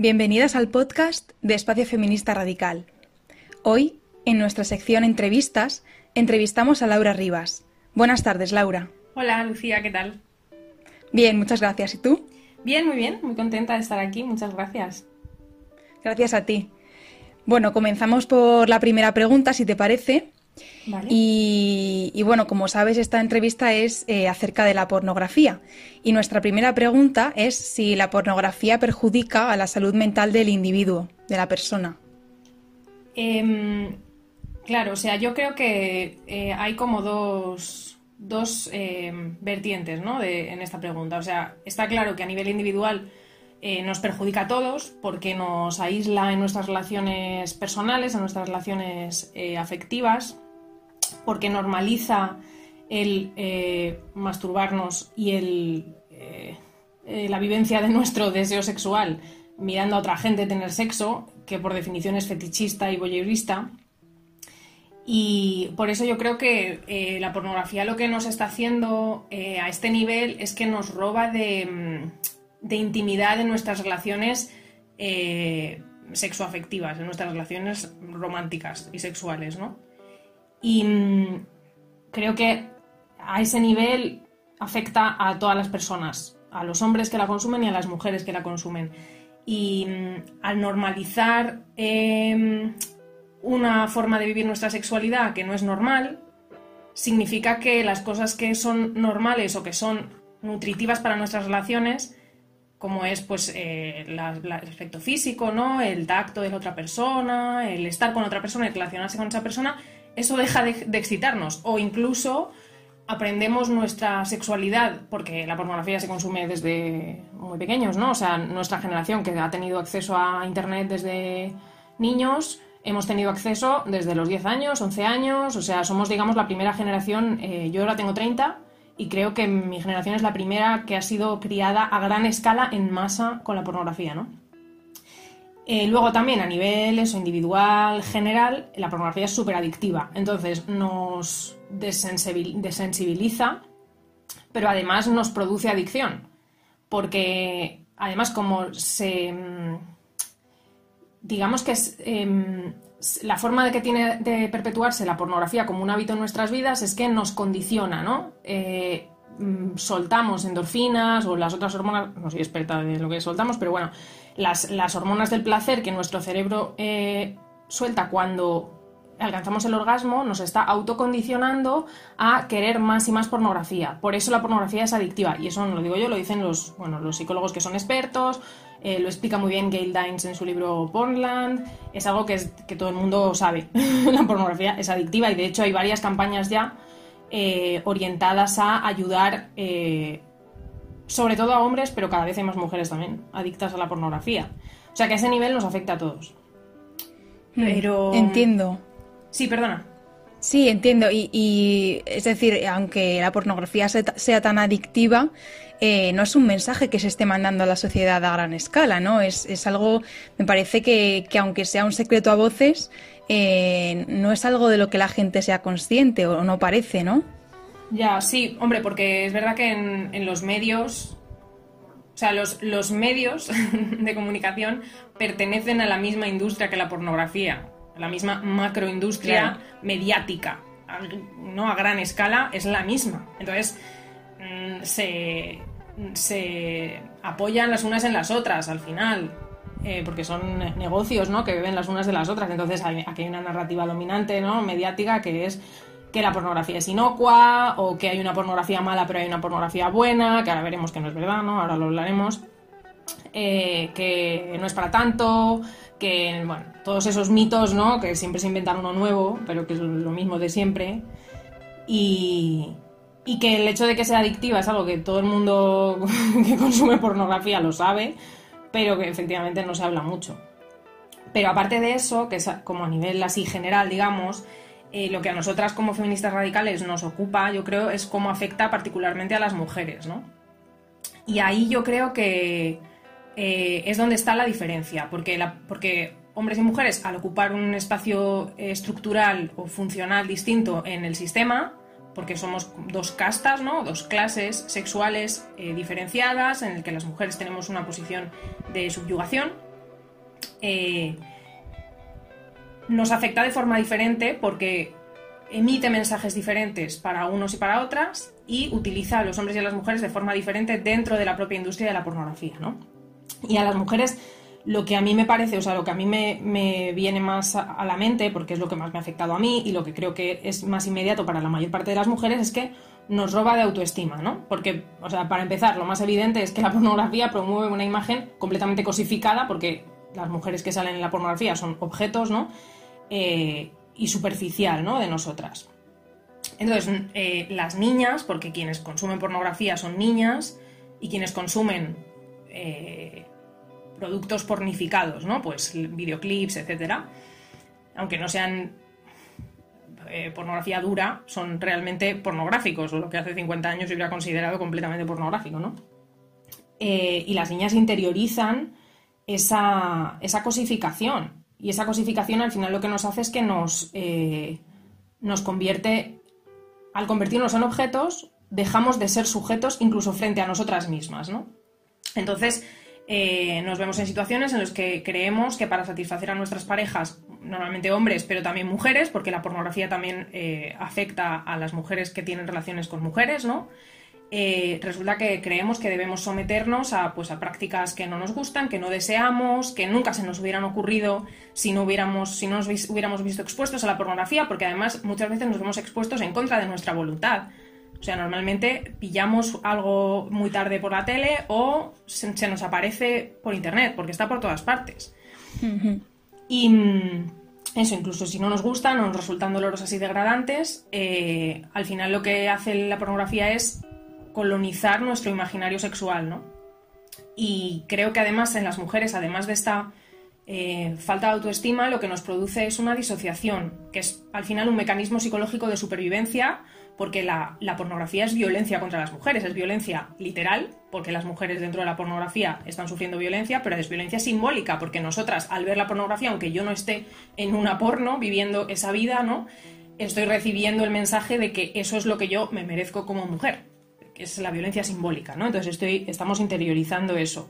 Bienvenidas al podcast de Espacio Feminista Radical. Hoy, en nuestra sección Entrevistas, entrevistamos a Laura Rivas. Buenas tardes, Laura. Hola, Lucía, ¿qué tal? Bien, muchas gracias. ¿Y tú? Bien, muy bien, muy contenta de estar aquí, muchas gracias. Gracias a ti. Bueno, comenzamos por la primera pregunta, si te parece. Y, bueno, como sabes, esta entrevista es eh, acerca de la pornografía. Y nuestra primera pregunta es si la pornografía perjudica a la salud mental del individuo, de la persona. Em, claro, o sea, yo creo que eh, hay como dos, dos em, vertientes ¿no? en esta pregunta. O sea, está claro que a nivel individual eh, nos perjudica a todos porque nos aísla en nuestras relaciones personales, en nuestras relaciones afectivas porque normaliza el eh, masturbarnos y el, eh, eh, la vivencia de nuestro deseo sexual mirando a otra gente tener sexo, que por definición es fetichista y voyeurista. Y por eso yo creo que la pornografía lo que nos está haciendo a este nivel es que nos roba de, mm, de intimidad en nuestras relaciones sexoafectivas, en nuestras relaciones románticas y sexuales, ¿no? Y mm, creo que a ese nivel afecta a todas las personas, a los hombres que la consumen y a las mujeres que la consumen. Y mm, al normalizar em, una forma de vivir nuestra sexualidad que no es normal, significa que las cosas que son normales o que son nutritivas para nuestras relaciones, como es pues eh, el aspecto físico, ¿no? el tacto de la otra persona, el estar con otra persona y relacionarse con esa persona, eso deja de, excitarnos o incluso aprendemos nuestra sexualidad, porque la pornografía se consume desde muy pequeños, ¿no? O sea, nuestra generación que ha tenido acceso a Internet desde niños, hemos tenido acceso desde los 10 años, 11 años, o sea, somos, digamos, la primera generación, eh, yo ahora tengo 30 y creo que mi generación es la primera que ha sido criada a gran escala en masa con la pornografía, ¿no? Eh, luego también a nivel eso, individual, general, la pornografía es súper adictiva. Entonces nos desensibiliza, pero además nos produce adicción. Porque además como se... Mm, digamos que es... Em, la forma de que tiene de perpetuarse la pornografía como un hábito en nuestras vidas es que nos condiciona, ¿no? Eh, mm, soltamos endorfinas o las otras hormonas, no soy experta de lo que soltamos, pero bueno, las, hormonas del placer que nuestro cerebro eh, suelta cuando alcanzamos el orgasmo nos está autocondicionando a querer más y más pornografía. Por eso la pornografía es adictiva. Y eso no lo digo yo, lo dicen los, bueno, los psicólogos que son expertos, eh, lo explica muy bien Gail Dines en su libro Pornland. Es algo que, es, que todo el mundo sabe. la pornografía es adictiva y de hecho hay varias campañas ya eh, orientadas a ayudar sobre todo a hombres, pero cada vez hay más mujeres también adictas a la pornografía. O sea que a ese nivel nos afecta a todos. Mm, pero. Entiendo. Sí, perdona. Sí, entiendo. Y, es decir, aunque la pornografía sea tan adictiva, eh, no es un mensaje que se esté mandando a la sociedad a gran escala, ¿no? Es, algo, me parece que, aunque sea un secreto a voces, eh, no es algo de lo que la gente sea consciente, o no parece, ¿no? Ya, sí, hombre, porque es verdad que en, los medios, o sea, los, los medios de comunicación pertenecen a la misma industria que la pornografía, a la misma macroindustria mediática, ¿no? A gran escala es la misma. Entonces, mm, se, se apoyan las unas en las otras al final. Eh, porque son negocios ¿no? que beben las unas de las otras. Entonces aquí hay una narrativa dominante, ¿no? mediática, que es que la pornografía es inocua o que hay una pornografía mala pero hay una pornografía buena, que ahora veremos que no es verdad, ¿no? Ahora lo hablaremos. Eh, que no es para tanto, que, bueno, todos esos mitos, ¿no? Que siempre se inventan uno nuevo, pero que es lo mismo de siempre. Y, y que el hecho de que sea adictiva es algo que todo el mundo que consume pornografía lo sabe, pero que efectivamente no se habla mucho. Pero aparte de eso, que es como a nivel así general, digamos, eh, lo que a nosotras como feministas radicales nos ocupa, yo creo, es cómo afecta particularmente a las mujeres, ¿no? Y ahí yo creo que eh, es donde está la diferencia, porque, porque hombres y mujeres, al ocupar un espacio estructural o funcional distinto en el sistema, porque somos dos castas, ¿no? dos clases sexuales eh, diferenciadas, en el que las mujeres tenemos una posición de subyugación eh, nos afecta de forma diferente porque emite mensajes diferentes para unos y para otras y utiliza a los hombres y a las mujeres de forma diferente dentro de la propia industria de la pornografía, ¿no? Y a las mujeres lo que a mí me parece, o sea, lo que a mí me, viene más a, la mente, porque es lo que más me ha afectado a mí y lo que creo que es más inmediato para la mayor parte de las mujeres, es que nos roba de autoestima, ¿no? Porque, o sea, para empezar, lo más evidente es que la pornografía promueve una imagen completamente cosificada, porque las mujeres que salen en la pornografía son objetos, ¿no? Eh, y superficial, ¿no? De nosotras. Entonces, eh, las niñas, porque quienes consumen pornografía son niñas, y quienes consumen eh, productos pornificados, ¿no? Pues videoclips, etcétera, aunque no sean eh, pornografía dura, son realmente pornográficos, o lo que hace 50 años se hubiera considerado completamente pornográfico, ¿no? Eh, y las niñas interiorizan esa, cosificación. Y esa cosificación al final lo que nos hace es que nos, eh, nos convierte, al convertirnos en objetos, dejamos de ser sujetos incluso frente a nosotras mismas, ¿no? Entonces, eh, nos vemos en situaciones en las que creemos que para satisfacer a nuestras parejas, normalmente hombres, pero también mujeres, porque la pornografía también eh, afecta a las mujeres que tienen relaciones con mujeres, ¿no? Eh, resulta que creemos que debemos someternos a, pues, a prácticas que no nos gustan, que no deseamos, que nunca se nos hubieran ocurrido si no, hubiéramos, si no nos hubiéramos visto expuestos a la pornografía, porque además muchas veces nos vemos expuestos en contra de nuestra voluntad. O sea, normalmente pillamos algo muy tarde por la tele o se, nos aparece por internet, porque está por todas partes. Y mm, eso, incluso si no nos gustan o nos resultan dolorosos y degradantes, eh, al final lo que hace la pornografía es colonizar nuestro imaginario sexual, ¿no? Y creo que además en las mujeres, además de esta eh, falta de autoestima, lo que nos produce es una disociación, que es al final un mecanismo psicológico de supervivencia porque la, pornografía es violencia contra las mujeres, es violencia literal, porque las mujeres dentro de la pornografía están sufriendo violencia, pero es violencia simbólica, porque nosotras al ver la pornografía, aunque yo no esté en una porno viviendo esa vida, ¿no? Estoy recibiendo el mensaje de que eso es lo que yo me merezco como mujer, que es la violencia simbólica, ¿no? Entonces estamos interiorizando eso.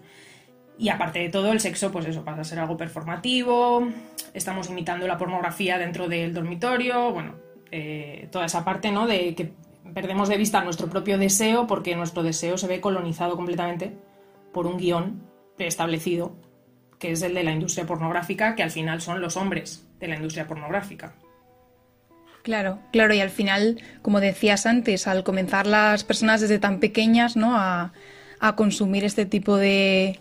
Y aparte de todo, el sexo, pues eso, pasa a ser algo performativo, estamos imitando la pornografía dentro del dormitorio, bueno, eh, toda esa parte, ¿no? De que perdemos de vista nuestro propio deseo porque nuestro deseo se ve colonizado completamente por un guion preestablecido, que es el de la industria pornográfica, que al final son los hombres de la industria pornográfica. Claro, claro, y al final, como decías antes, al comenzar las personas desde tan pequeñas, ¿no? A, a consumir este tipo de,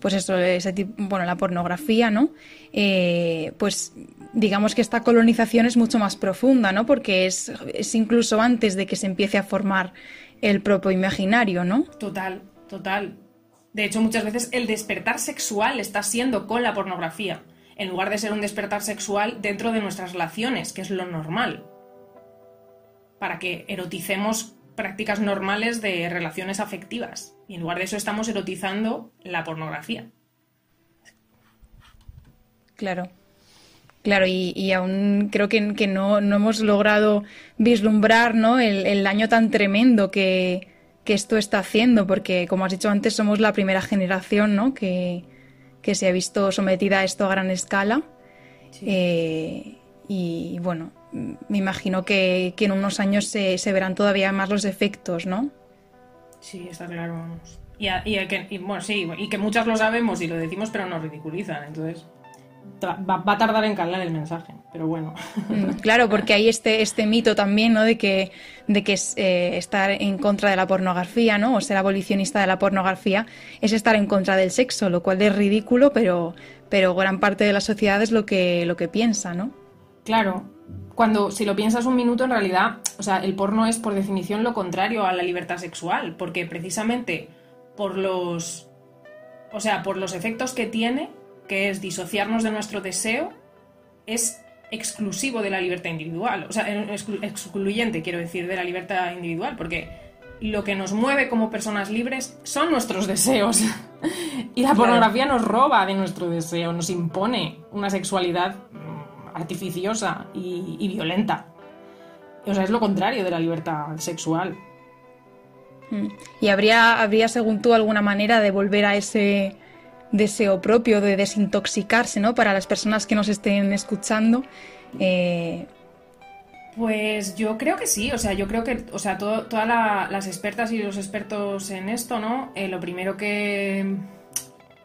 pues eso, ese tipo, bueno, la pornografía, ¿no? Eh, pues digamos que esta colonización es mucho más profunda, ¿no? Porque es, incluso antes de que se empiece a formar el propio imaginario, ¿no? Total, total. De hecho, muchas veces el despertar sexual está siendo con la pornografía, en lugar de ser un despertar sexual dentro de nuestras relaciones, que es lo normal. Para que eroticemos prácticas normales de relaciones afectivas. Y en lugar de eso estamos erotizando la pornografía. Claro. Claro, y, aún creo que, no, hemos logrado vislumbrar ¿no? el, daño tan tremendo que, esto está haciendo, porque como has dicho antes, somos la primera generación ¿no? que, se ha visto sometida a esto a gran escala. Eh, y bueno, me imagino que, en unos años se, verán todavía más los efectos, ¿no? Sí, está claro, vamos. Y, que, bueno, sí, y que muchas lo sabemos y lo decimos, pero nos ridiculizan, entonces va, a tardar en calar el mensaje, pero bueno. Mm, claro, porque hay este, este mito también, ¿no? De que, de que eh, estar en contra de la pornografía, ¿no? O ser abolicionista de la pornografía es estar en contra del sexo, lo cual es ridículo, pero, pero gran parte de la sociedad es lo que, lo que piensa, ¿no? Claro. Cuando, si lo piensas un minuto, en realidad, o sea, el porno es por definición lo contrario a la libertad sexual, porque precisamente por los, o sea, por los efectos que tiene, que es disociarnos de nuestro deseo, es exclusivo de la libertad individual, o sea, excluyente, quiero decir, de la libertad individual, porque lo que nos mueve como personas libres son nuestros deseos. y la pornografía nos roba de nuestro deseo, nos impone una sexualidad mm, artificiosa y, y violenta. O sea, es lo contrario de la libertad sexual. Mm. ¿Y habría, habría, según tú, alguna manera de volver a ese deseo propio de desintoxicarse, ¿no? Para las personas que nos estén escuchando. Eh, pues yo creo que sí, o sea, yo creo que, o sea, todas las expertas y los expertos en esto, ¿no? Eh, lo primero que,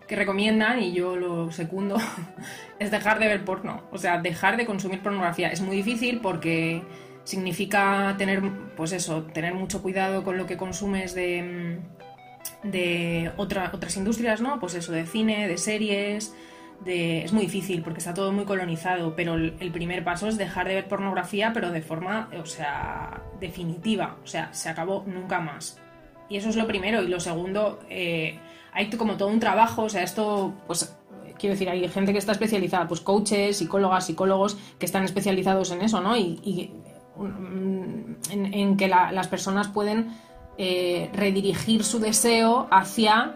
que recomiendan, y yo lo secundo, es dejar de ver porno, o sea, dejar de consumir pornografía. Es muy difícil porque significa tener, pues eso, tener mucho cuidado con lo que consumes de, de otras industrias, ¿no? Pues eso, de cine, de series, es muy difícil porque está todo muy colonizado, pero el, primer paso es dejar de ver pornografía, pero de forma, o sea, definitiva, o sea, se acabó nunca más. Y eso es lo primero. Y lo segundo, eh, hay como todo un trabajo, o sea, esto, pues, quiero decir, hay gente que está especializada, pues coaches, psicólogas, psicólogos que están especializados en eso, ¿no? Y, en, que las personas pueden eh, redirigir su deseo hacia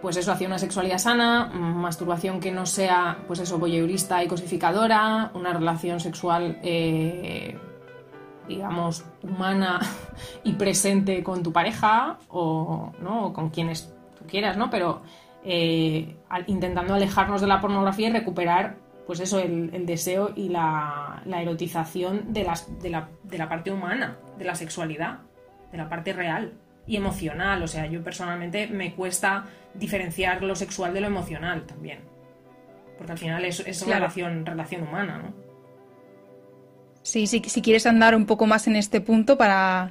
pues eso, hacia una sexualidad sana, masturbación que no sea, pues eso, voyeurista y cosificadora, una relación sexual, eh, digamos, humana y presente con tu pareja o, ¿no? con quienes tú quieras, ¿no? Pero eh, intentando alejarnos de la pornografía y recuperar, pues eso, el, deseo y la, erotización de, de, la, de la parte humana, de la sexualidad, de la parte real y emocional. O sea, yo personalmente me cuesta diferenciar lo sexual de lo emocional también. Porque al final es, es una relación, relación humana, ¿no? Sí, sí, si quieres andar un poco más en este punto para,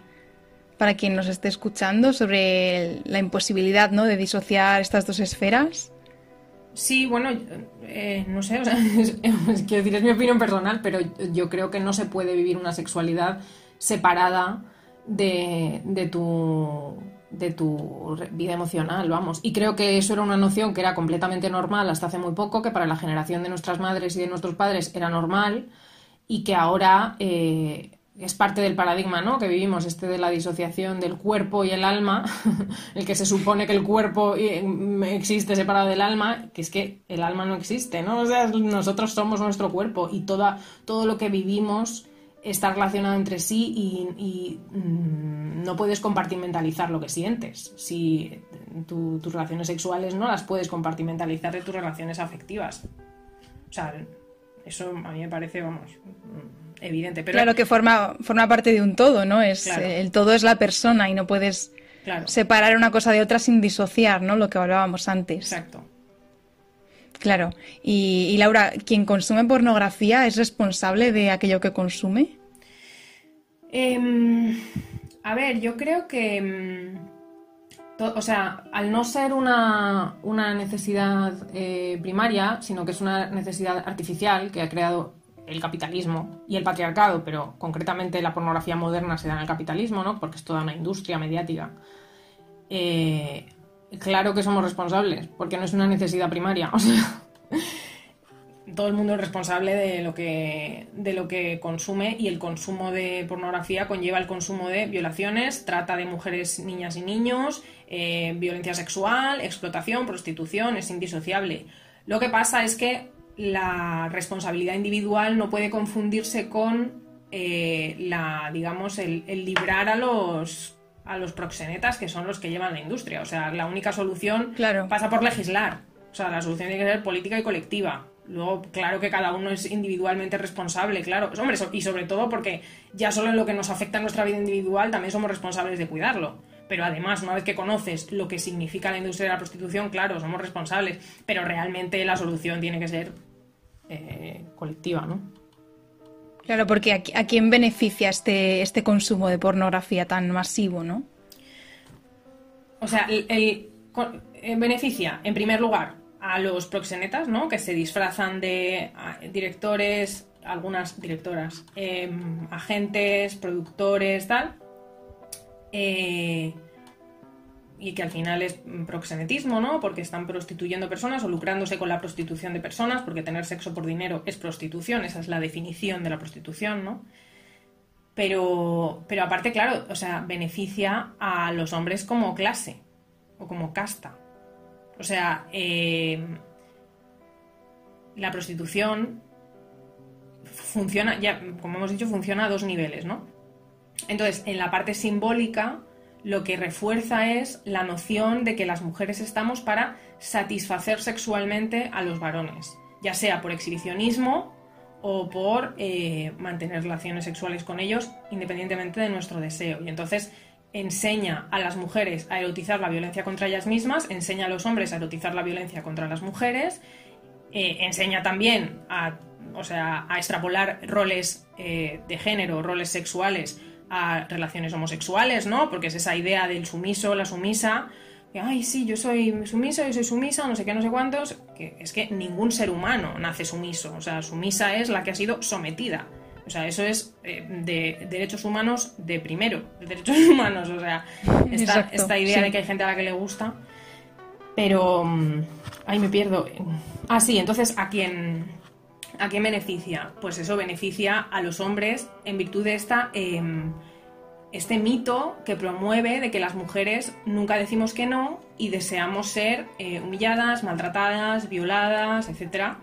para quien nos esté escuchando sobre la imposibilidad ¿no? de disociar estas dos esferas. Sí, bueno, eh, no sé, o sea, quiero decir, es mi opinión personal, pero yo creo que no se puede vivir una sexualidad separada de, de tu de tu vida emocional, vamos. Y creo que eso era una noción que era completamente normal hasta hace muy poco, que para la generación de nuestras madres y de nuestros padres era normal y que ahora eh, es parte del paradigma ¿no? que vivimos, este de la disociación del cuerpo y el alma, el que se supone que el cuerpo eh, existe separado del alma, que es que el alma no existe, ¿no? O sea, nosotros somos nuestro cuerpo y toda, todo lo que vivimos está relacionado entre sí y, mm, no puedes compartimentalizar lo que sientes. Si tus relaciones sexuales no las puedes compartimentalizar de tus relaciones afectivas. O sea, eso a mí me parece, vamos, evidente. Pero... Claro que forma, forma parte de un todo, ¿no? Es, el todo es la persona y no puedes separar una cosa de otra sin disociar, ¿no? Lo que hablábamos antes. Exacto. Claro. Y, Laura, ¿quien consume pornografía es responsable de aquello que consume? Em, a ver, yo creo que. Em, o sea, al no ser una, necesidad eh, primaria, sino que es una necesidad artificial que ha creado el capitalismo y el patriarcado, pero concretamente la pornografía moderna se da en el capitalismo, ¿no? Porque es toda una industria mediática. Eh, claro que somos responsables, porque no es una necesidad primaria. O sea, todo el mundo es responsable de lo que de lo que consume y el consumo de pornografía conlleva el consumo de violaciones, trata de mujeres, niñas y niños, eh, violencia sexual, explotación, prostitución, es indisociable. Lo que pasa es que la responsabilidad individual no puede confundirse con eh, la, digamos, el librar a los a los proxenetas que son los que llevan la industria. O sea, la única solución pasa por legislar. O sea, la solución tiene que ser política y colectiva. Luego, claro que cada uno es individualmente responsable, claro. Hombre, y sobre todo porque ya solo en lo que nos afecta a nuestra vida individual también somos responsables de cuidarlo. Pero además, una vez que conoces lo que significa la industria de la prostitución, claro, somos responsables. Pero realmente la solución tiene que ser eh, colectiva, ¿no? Claro, porque ¿a, quién beneficia este, este consumo de pornografía tan masivo, no? O sea, el, eh, beneficia, en primer lugar, a los proxenetas, ¿no? Que se disfrazan de directores, algunas directoras, em, agentes, productores, tal. Eh, y que al final es proxenetismo, ¿no? Porque están prostituyendo personas o lucrándose con la prostitución de personas, porque tener sexo por dinero es prostitución, esa es la definición de la prostitución, ¿no? Pero, pero aparte, claro, o sea, beneficia a los hombres como clase o como casta. O sea, eh, la prostitución funciona, ya, como hemos dicho, funciona a dos niveles, ¿no? Entonces, en la parte simbólica, lo que refuerza es la noción de que las mujeres estamos para satisfacer sexualmente a los varones, ya sea por exhibicionismo o por eh, mantener relaciones sexuales con ellos independientemente de nuestro deseo. Y entonces enseña a las mujeres a erotizar la violencia contra ellas mismas, enseña a los hombres a erotizar la violencia contra las mujeres, eh, enseña también a, o sea, a extrapolar roles eh, de género, roles sexuales a relaciones homosexuales, ¿no? Porque es esa idea del sumiso, la sumisa, que, ay, sí, yo soy sumiso, yo soy sumisa, no sé qué, no sé cuántos, que es que ningún ser humano nace sumiso, o sea, sumisa es la que ha sido sometida. O sea, eso es eh, de derechos humanos de primero, de derechos humanos, o sea, esta, esta idea de que hay gente a la que le gusta. Pero, mm, ay, me pierdo. Ah, sí, entonces, ¿a quién, ¿a quién beneficia? Pues eso beneficia a los hombres en virtud de esta... Em, este mito que promueve de que las mujeres nunca decimos que no y deseamos ser eh, humilladas, maltratadas, violadas, etc.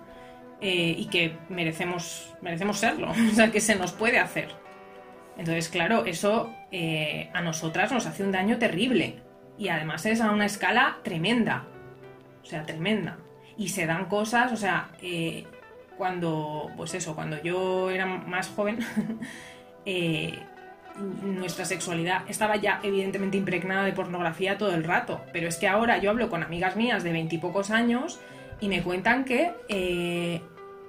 Eh, y que merecemos, merecemos serlo, o sea, que se nos puede hacer. Entonces, claro, eso eh, a nosotras nos hace un daño terrible y además es a una escala tremenda, o sea, tremenda. Y se dan cosas, o sea, cuando, pues eso, cuando yo era más joven, nuestra sexualidad estaba ya evidentemente impregnada de pornografía todo el rato, pero es que ahora yo hablo con amigas mías de veintipocos años y me cuentan que eh,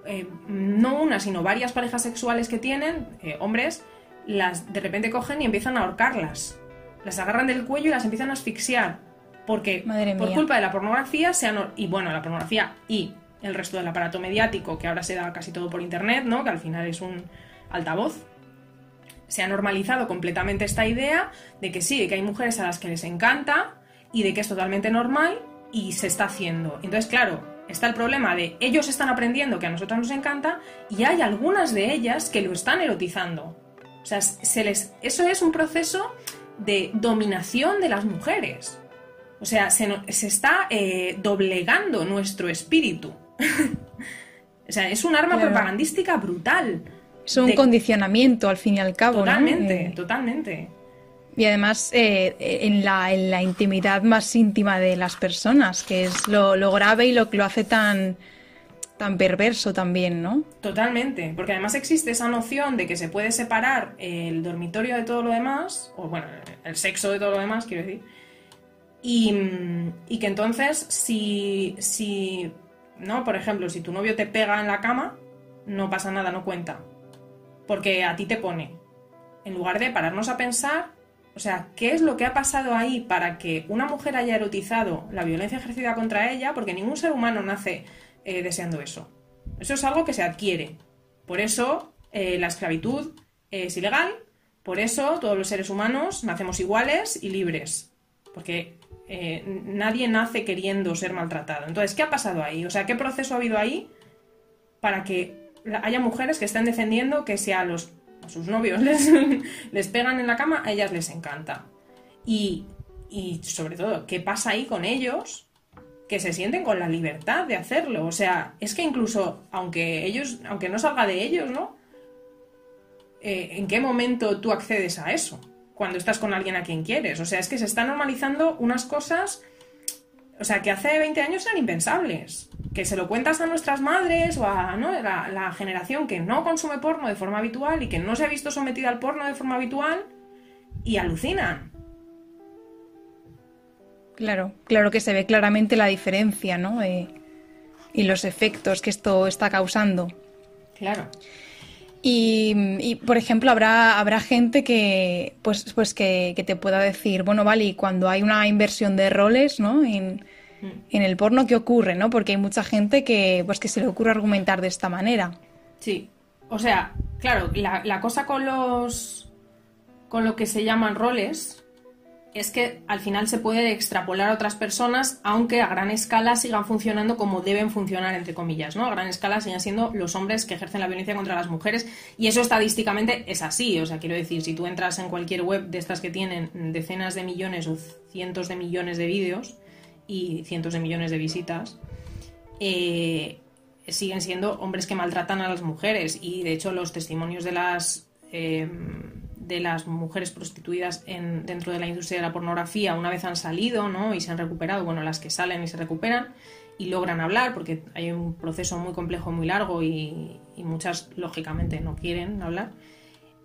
eh, no una, sino varias parejas sexuales que tienen, eh, hombres, las de repente cogen y empiezan a ahorcarlas. Las agarran del cuello y las empiezan a asfixiar. Porque por culpa de la pornografía se han, y bueno, la pornografía y el resto del aparato mediático, que ahora se da casi todo por internet, ¿no? Que al final es un altavoz se ha normalizado completamente esta idea de que sí, que hay mujeres a las que les encanta y de que es totalmente normal y se está haciendo. Entonces, claro, está el problema de ellos están aprendiendo que a nosotras nos encanta y hay algunas de ellas que lo están erotizando. O sea, se les, eso es un proceso de dominación de las mujeres. O sea, se, está eh, doblegando nuestro espíritu. o sea, es un arma propagandística brutal. Es un condicionamiento al fin y al cabo. Totalmente, eh, totalmente. Y además eh, en, la, en, la, intimidad más íntima de las personas, que es lo, grave y lo que lo hace tan, tan perverso también, ¿no? Totalmente, porque además existe esa noción de que se puede separar el dormitorio de todo lo demás, o bueno, el sexo de todo lo demás, quiero decir, y, y que entonces si, si, ¿no? Por ejemplo, si tu novio te pega en la cama, no pasa nada, no cuenta porque a ti te pone. En lugar de pararnos a pensar, o sea, ¿qué es lo que ha pasado ahí para que una mujer haya erotizado la violencia ejercida contra ella? Porque ningún ser humano nace eh, deseando eso. Eso es algo que se adquiere. Por eso eh, la esclavitud es ilegal, por eso todos los seres humanos nacemos iguales y libres. Porque eh, nadie nace queriendo ser maltratado. Entonces, ¿qué ha pasado ahí? O sea, ¿qué proceso ha habido ahí para que haya mujeres que estén defendiendo que si a, los, sus novios les, les pegan en la cama, a ellas les encanta. Y, y sobre todo, ¿qué pasa ahí con ellos? Que se sienten con la libertad de hacerlo. O sea, es que incluso, aunque ellos, aunque no salga de ellos, ¿no? Eh, ¿En qué momento tú accedes a eso? Cuando estás con alguien a quien quieres. O sea, es que se están normalizando unas cosas o sea, que hace 20 años eran impensables. Que se lo cuentas a nuestras madres o a la, generación que no consume porno de forma habitual y que no se ha visto sometida al porno de forma habitual y alucinan. Claro, claro que se ve claramente la diferencia, ¿no? Eh, y los efectos que esto está causando. Claro. Y, por ejemplo, habrá, habrá gente que, pues, pues que, te pueda decir, bueno, vale, y cuando hay una inversión de roles, ¿no? En, el porno, ¿qué ocurre, no? Porque hay mucha gente que, pues, que se le ocurre argumentar de esta manera. Sí. O sea, claro, la, la cosa con los, con lo que se llaman roles es que al final se puede extrapolar a otras personas, aunque a gran escala sigan funcionando como deben funcionar, entre comillas, ¿no? A gran escala siguen siendo los hombres que ejercen la violencia contra las mujeres, y eso estadísticamente es así. O sea, quiero decir, si tú entras en cualquier web de estas que tienen decenas de millones o cientos de millones de vídeos y cientos de millones de visitas, eh, siguen siendo hombres que maltratan a las mujeres. Y de hecho, los testimonios de las. Eh, de las mujeres prostituidas en, dentro de la industria de la pornografía una vez han salido ¿no? y se han recuperado, bueno, las que salen y se recuperan y logran hablar, porque hay un proceso muy complejo, muy largo y, muchas, lógicamente, no quieren hablar,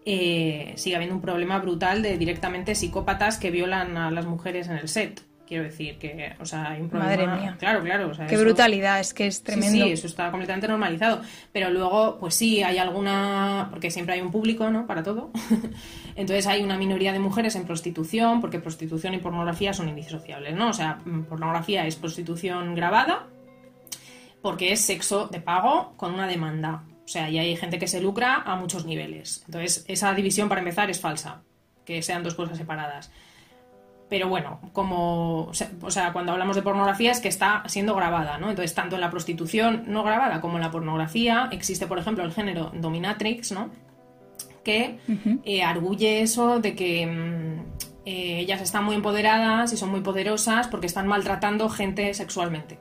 eh, sigue habiendo un problema brutal de directamente psicópatas que violan a las mujeres en el set. Quiero decir que, o sea, hay un problema. Madre mía. Claro, claro. Qué brutalidad, es que es tremendo. Sí, eso está completamente normalizado. Pero luego, pues sí, hay alguna. Porque siempre hay un público, ¿no? Para todo. Entonces hay una minoría de mujeres en prostitución, porque prostitución y pornografía son indisociables, ¿no? O sea, mm, pornografía es prostitución grabada, porque es sexo de pago con una demanda. O sea, y hay gente que se lucra a muchos niveles. Entonces, esa división, para empezar, es falsa. Que sean dos cosas separadas. Pero bueno, como, o sea, cuando hablamos de pornografía es que está siendo grabada, ¿no? Entonces, tanto en la prostitución no grabada como en la pornografía existe, por ejemplo, el género dominatrix, ¿no? Que eh, arguye eso de que mm, eh, ellas están muy empoderadas y son muy poderosas porque están maltratando gente sexualmente.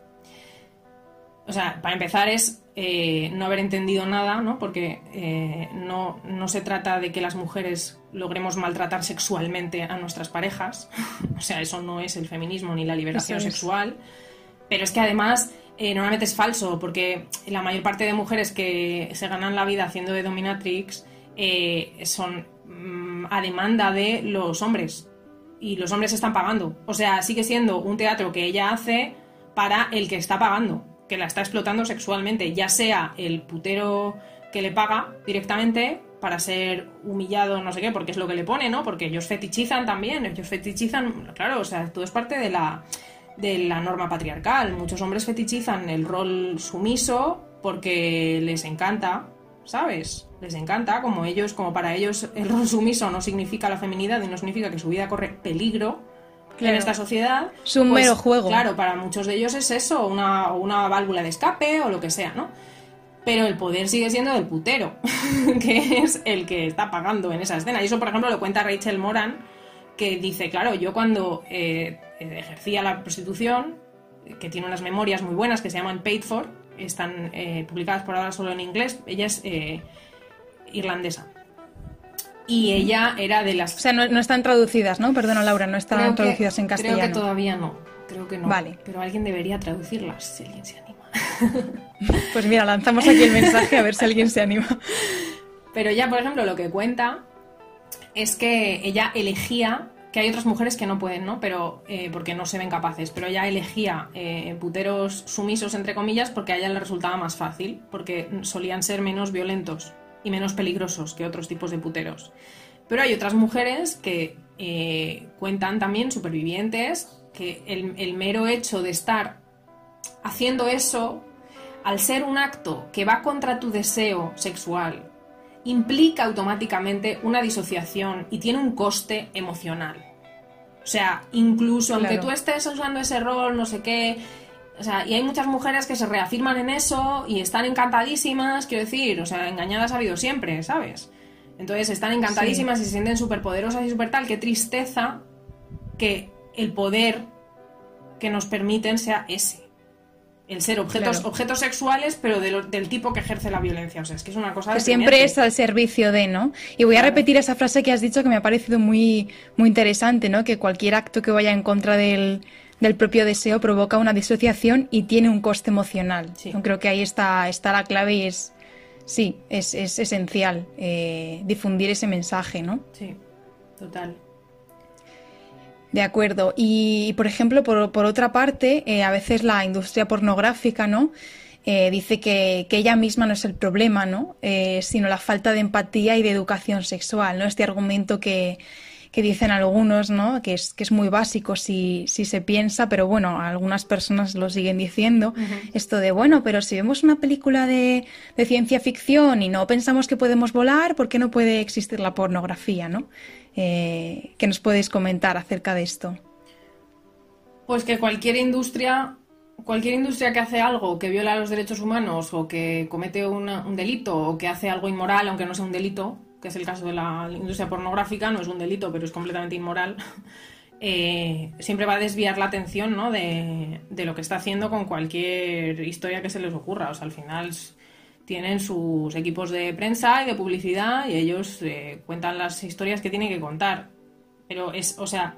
O sea, para empezar es eh, no haber entendido nada, ¿no? Porque eh, no, no, se trata de que las mujeres logremos maltratar sexualmente a nuestras parejas. o sea, eso no es el feminismo ni la liberación sexual. Pero es que además eh, normalmente es falso, porque la mayor parte de mujeres que se ganan la vida haciendo de dominatrix son mm, a demanda de los hombres. Y los hombres están pagando. O sea, sigue siendo un teatro que ella hace para el que está pagando que la está explotando sexualmente, ya sea el putero que le paga directamente para ser humillado, no sé qué, porque es lo que le pone, ¿no? Porque ellos fetichizan también, ellos fetichizan, claro, o sea, todo es parte de la, de la norma patriarcal. Muchos hombres fetichizan el rol sumiso porque les encanta, ¿sabes? Les encanta, como ellos, como para ellos el rol sumiso no significa la feminidad y no significa que su vida corre peligro, en esta sociedad. Es un pues, mero juego. Claro, para muchos de ellos es eso, una, una válvula de escape o lo que sea, ¿no? Pero el poder sigue siendo del putero, que es el que está pagando en esa escena. Y eso, por ejemplo, lo cuenta Rachel Moran, que dice, claro, yo cuando eh, ejercía la prostitución, que tiene unas memorias muy buenas que se llaman Paid For, están eh, publicadas por ahora solo en inglés, ella es eh, irlandesa y ella era de las... O sea, no, están traducidas, ¿no? Perdona, Laura, no están traducidas en castellano. Creo que todavía no, creo que no. Vale. Pero alguien debería traducirlas, si alguien se anima. pues mira, lanzamos aquí el mensaje a ver si alguien se anima. Pero ella, por ejemplo, lo que cuenta es que ella elegía que hay otras mujeres que no pueden, ¿no? Pero eh, porque no se ven capaces. Pero ella elegía eh, puteros sumisos, entre comillas, porque a ella le resultaba más fácil, porque solían ser menos violentos y menos peligrosos que otros tipos de puteros. Pero hay otras mujeres que eh, cuentan también, supervivientes, que el, mero hecho de estar haciendo eso, al ser un acto que va contra tu deseo sexual, implica automáticamente una disociación y tiene un coste emocional. O sea, incluso aunque tú estés usando ese rol, no sé qué, o sea, y hay muchas mujeres que se reafirman en eso y están encantadísimas, quiero decir, o sea, engañadas ha habido siempre, ¿sabes? Entonces están encantadísimas y se sienten súper poderosas y súper tal. Qué tristeza que el poder que nos permiten sea ese. El ser objetos, objetos sexuales, pero del tipo que ejerce la violencia. O sea, es que es una cosa... Que siempre es al servicio de, ¿no? Y voy a repetir esa frase que has dicho que me ha parecido muy, muy interesante, ¿no? Que cualquier acto que vaya en contra del, del propio deseo provoca una disociación y tiene un coste emocional. Creo que ahí está, está la clave y es, sí, es, esencial eh, difundir ese mensaje, ¿no? Sí, total. De acuerdo. Y, por ejemplo, por, por otra parte, eh, a veces la industria pornográfica, ¿no? Eh, dice que, que, ella misma no es el problema, ¿no? sino la falta de empatía y de educación sexual, ¿no? Este argumento que, que dicen algunos, ¿no? Que es, que es muy básico si, si se piensa, pero bueno, algunas personas lo siguen diciendo. Esto de, bueno, pero si vemos una película de, de, ciencia ficción y no pensamos que podemos volar, ¿por qué no puede existir la pornografía, ¿no? Eh, ¿Qué nos podéis comentar acerca de esto? Pues que cualquier industria cualquier industria que hace algo que viola los derechos humanos o que comete un delito o que hace algo inmoral, aunque no sea un delito, que es el caso de la industria pornográfica, no es un delito, pero es completamente inmoral, eh, siempre va a desviar la atención de, lo que está haciendo con cualquier historia que se les ocurra. O sea, al final tienen sus equipos de prensa y de publicidad y ellos eh, cuentan las historias que tienen que contar. Pero es, o sea,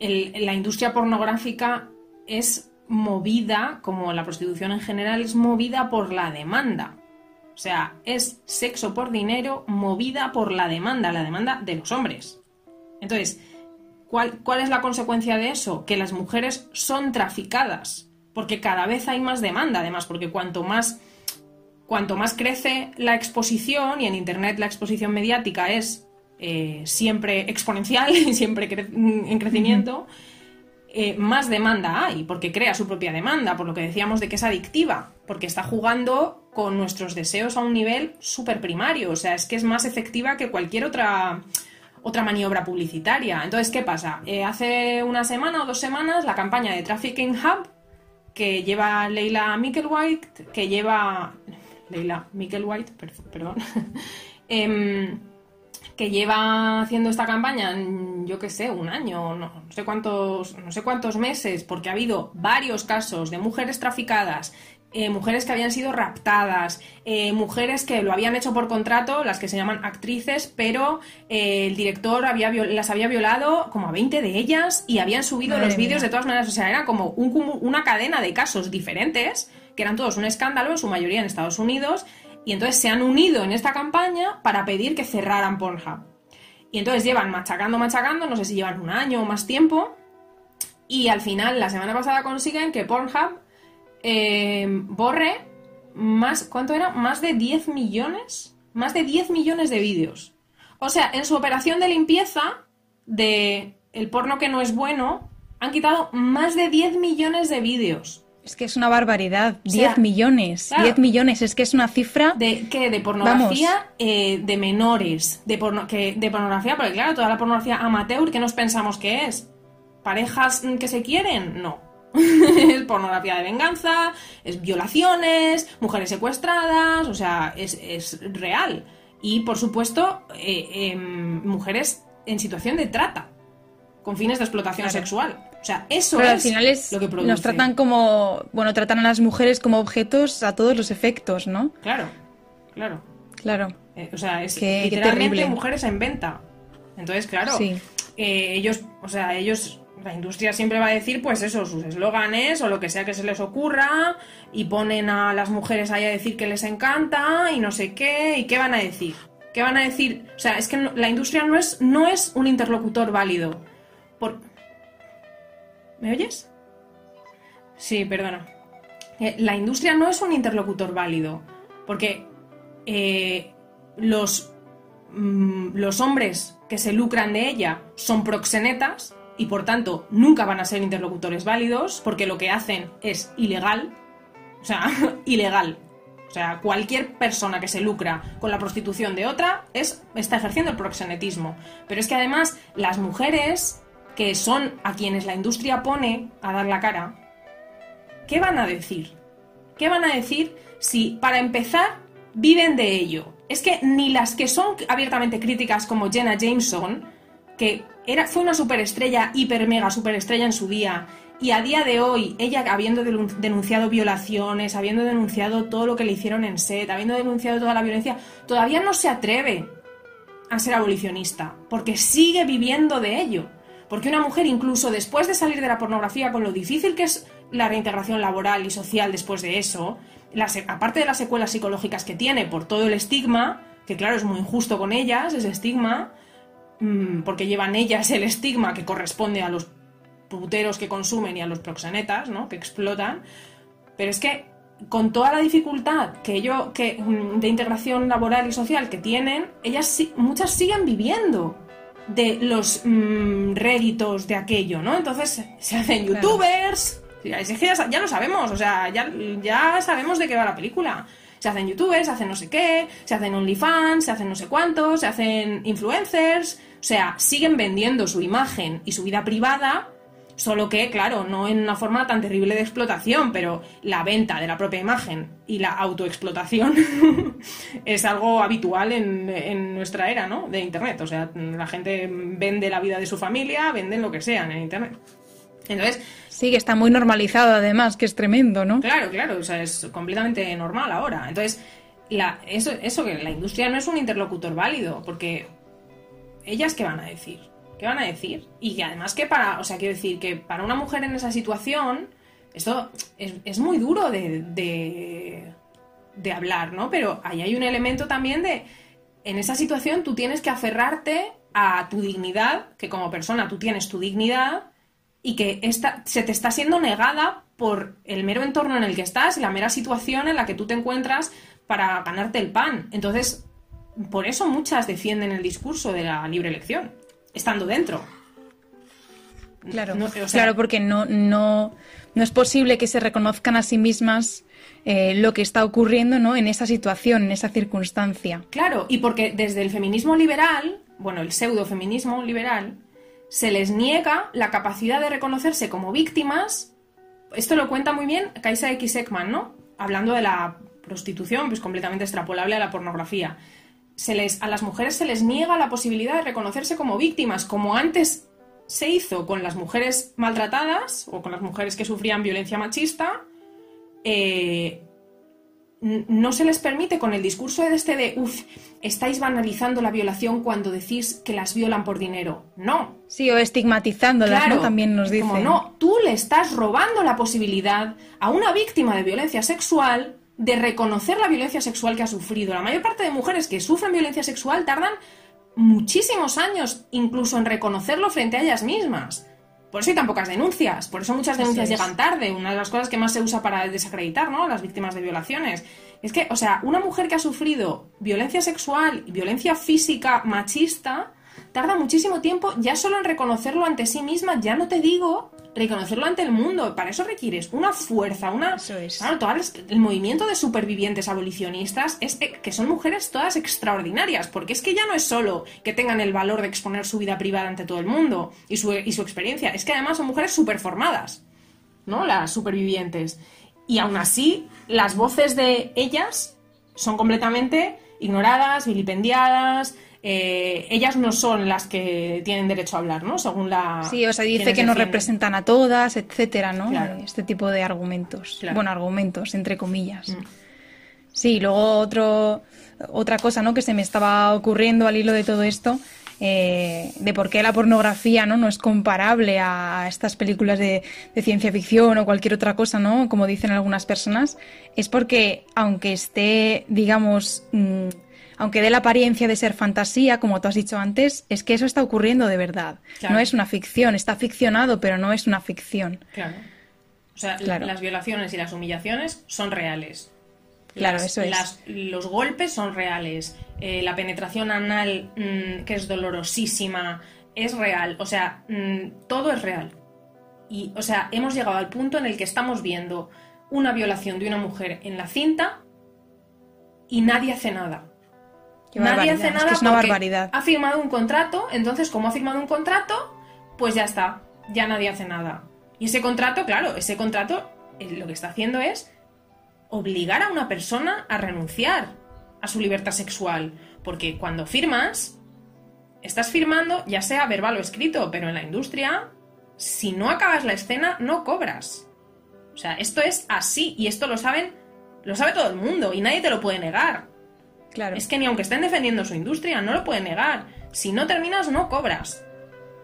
la industria pornográfica es movida, como la prostitución en general, es movida por la demanda. O sea, es sexo por dinero movida por la demanda, la demanda de los hombres. Entonces, ¿cuál, ¿cuál es la consecuencia de eso? Que las mujeres son traficadas, porque cada vez hay más demanda, además, porque cuanto más, cuanto más crece la exposición, y en Internet la exposición mediática es eh, siempre exponencial, siempre en crecimiento, eh, más demanda hay, porque crea su propia demanda, por lo que decíamos de que es adictiva, porque está jugando con nuestros deseos a un nivel súper primario, o sea, es que es más efectiva que cualquier otra, otra maniobra publicitaria. Entonces, ¿qué pasa? Eh, hace una semana o dos semanas la campaña de Trafficking Hub, que lleva Leila Mickelwhite, que lleva... Leila Mickelwhite, perdón. Em, que lleva haciendo esta campaña, yo qué sé, un año, no, sé cuántos, no sé cuántos meses, porque ha habido varios casos de mujeres traficadas, eh, mujeres que habían sido raptadas, eh, mujeres que lo habían hecho por contrato, las que se llaman actrices, pero eh, el director había las había violado como a 20 de ellas y habían subido los vídeos de todas maneras. O sea, era como una cadena de casos diferentes, que eran todos un escándalo, en su mayoría en Estados Unidos, y entonces se han unido en esta campaña para pedir que cerraran Pornhub. Y entonces llevan machacando, machacando, no sé si llevan un año o más tiempo. Y al final, la semana pasada consiguen que Pornhub eh, borre más, ¿cuánto era? Más de 10 millones. Más de 10 millones de vídeos. O sea, en su operación de limpieza de el porno que no es bueno, han quitado más de 10 millones de vídeos. Es que es una barbaridad. 10 millones. 10 millones. Es que es una cifra. ¿De qué? De pornografía eh, de menores. De, que, de pornografía, porque claro, toda la pornografía amateur, ¿qué nos pensamos que es? ¿Parejas que se quieren? No. es pornografía de venganza, es violaciones, mujeres secuestradas, o sea, es, real. Y por supuesto, eh, em, mujeres en situación de trata, con fines de explotación sexual. O sea, eso es, al final es lo que produce. Nos tratan como, bueno, tratan a las mujeres como objetos a todos los efectos, ¿no? Claro, claro. Claro. Eh, o sea, es que literalmente mujeres en venta. Entonces, claro, eh, ellos, o sea, ellos, la industria siempre va a decir, pues eso, sus eslóganes o lo que sea que se les ocurra y ponen a las mujeres ahí a decir que les encanta y no sé qué, y qué van a decir. ¿Qué van a decir? O sea, es que la industria no es, no es un interlocutor válido. Por, ¿Me oyes? Sí, perdona. Eh, la industria no es un interlocutor válido, porque eh, los, mm, los hombres que se lucran de ella son proxenetas y por tanto nunca van a ser interlocutores válidos porque lo que hacen es ilegal, o sea, ilegal. O sea, cualquier persona que se lucra con la prostitución de otra es, está ejerciendo el proxenetismo. Pero es que además las mujeres que son a quienes la industria pone a dar la cara, ¿qué van a decir? ¿Qué van a decir si, para empezar, viven de ello? Es que ni las que son abiertamente críticas como Jenna Jameson, que era, fue una superestrella, hiper mega superestrella en su día, y a día de hoy, ella habiendo denunciado violaciones, habiendo denunciado todo lo que le hicieron en set, habiendo denunciado toda la violencia, todavía no se atreve a ser abolicionista, porque sigue viviendo de ello. Porque una mujer, incluso después de salir de la pornografía, con lo difícil que es la reintegración laboral y social después de eso, aparte de las secuelas psicológicas que tiene por todo el estigma, que claro, es muy injusto con ellas, ese estigma, porque llevan ellas el estigma que corresponde a los puteros que consumen y a los proxenetas, ¿no? Que explotan. Pero es que con toda la dificultad que ello, que, mm, de integración laboral y social que tienen, ellas muchas siguen viviendo de los mm, réditos de aquello, ¿no? Entonces se hacen youtubers, ya, lo sabemos, o sea, ya, ya sabemos de qué va la película. Se hacen youtubers, se hacen no sé qué, se hacen OnlyFans, se hacen no sé cuántos, se hacen influencers, o sea, siguen vendiendo su imagen y su vida privada Solo que, claro, no en una forma tan terrible de explotación, pero la venta de la propia imagen y la autoexplotación es algo habitual en, nuestra era, ¿no? De Internet. O sea, la gente vende la vida de su familia, venden lo que sea en Internet. Entonces. Sí, que está muy normalizado además, que es tremendo, ¿no? Claro, claro, o sea, es completamente normal ahora. Entonces, la, eso, eso que la industria no es un interlocutor válido, porque ellas qué van a decir, qué van a decir, y que además que para, o sea, quiero decir que para una mujer en esa situación, esto es, muy duro de, de, de hablar, ¿no? Pero ahí hay un elemento también de, en esa situación tú tienes que aferrarte a tu dignidad, que como persona tú tienes tu dignidad y que esta, se te está siendo negada por el mero entorno en el que estás y la mera situación en la que tú te encuentras para ganarte el pan. Entonces, por eso muchas defienden el discurso de la libre elección, estando dentro. Claro, claro porque no, no, no es posible que se reconozcan a sí mismas eh, lo que está ocurriendo ¿no? en esa situación, en esa circunstancia. Claro, y porque desde el feminismo liberal, bueno, el pseudo feminismo liberal, se les niega la capacidad de reconocerse como víctimas esto lo cuenta muy bien Kaisa X. Ekman, ¿no? Hablando de la prostitución, pues completamente extrapolable a la pornografía. Se les, a las mujeres se les niega la posibilidad de reconocerse como víctimas, como antes se hizo con las mujeres maltratadas o con las mujeres que sufrían violencia machista. Eh, no se les permite con el discurso de este de, uff, estáis banalizando la violación cuando decís que las violan por dinero. No. Sí, o estigmatizándolas, ¿no? También nos dice. Como no, tú le estás robando la posibilidad a una víctima de violencia sexual de reconocer la violencia sexual que ha sufrido. La mayor parte de mujeres que sufren violencia sexual tardan muchísimos años incluso en reconocerlo frente a ellas mismas. Por eso hay tan pocas denuncias, por eso muchas denuncias llegan tarde. Una de las cosas que más se usa para desacreditar ¿no? a las víctimas de violaciones. Es que, o sea, una mujer que ha sufrido violencia sexual y violencia física machista tarda muchísimo tiempo ya solo en reconocerlo ante sí misma, ya no te digo reconocerlo ante el mundo. Para eso requieres una fuerza, una... Eso es. Claro, todo el movimiento de supervivientes abolicionistas es que son mujeres todas extraordinarias, porque es que ya no es solo que tengan el valor de exponer su vida privada ante todo el mundo y su, y su experiencia, es que además son mujeres superformadas, ¿no? Las supervivientes. Y aún así, las voces de ellas son completamente ignoradas, vilipendiadas, eh, ellas no son las que tienen derecho a hablar, ¿no? Según la... Sí, o sea, dice que no representan a todas, etcétera, ¿no? Este tipo de argumentos. Bueno, argumentos, entre comillas. Mm. Sí, luego otro, otra cosa, ¿no? Que se me estaba ocurriendo al hilo de todo esto, eh, de por qué la pornografía ¿no? no es comparable a estas películas de, ciencia ficción o cualquier otra cosa, ¿no? Como dicen algunas personas, es porque aunque esté, digamos, mm, aunque dé la apariencia de ser fantasía, como tú has dicho antes, es que eso está ocurriendo de verdad. No es una ficción, está ficcionado, pero no es una ficción. Claro. O sea, las violaciones y las humillaciones son reales. Claro, eso es. los golpes son reales. Eh, la penetración anal, mm, que es dolorosísima, es real. O sea, mm, todo es real. Y, o sea, hemos llegado al punto en el que estamos viendo una violación de una mujer en la cinta y nadie hace nada. Nadie hace nada es una barbaridad. ha firmado un contrato, entonces como ha firmado un contrato, pues ya está, ya nadie hace nada. Y ese contrato, claro, ese contrato eh, lo que está haciendo es obligar a una persona a renunciar a su libertad sexual, porque cuando firmas, estás firmando ya sea verbal o escrito, pero en la industria, si no acabas la escena, no cobras. O sea, esto es así y esto lo saben, lo sabe todo el mundo y nadie te lo puede negar. Es que ni aunque estén defendiendo su industria, no lo pueden negar. Si no terminas, no cobras.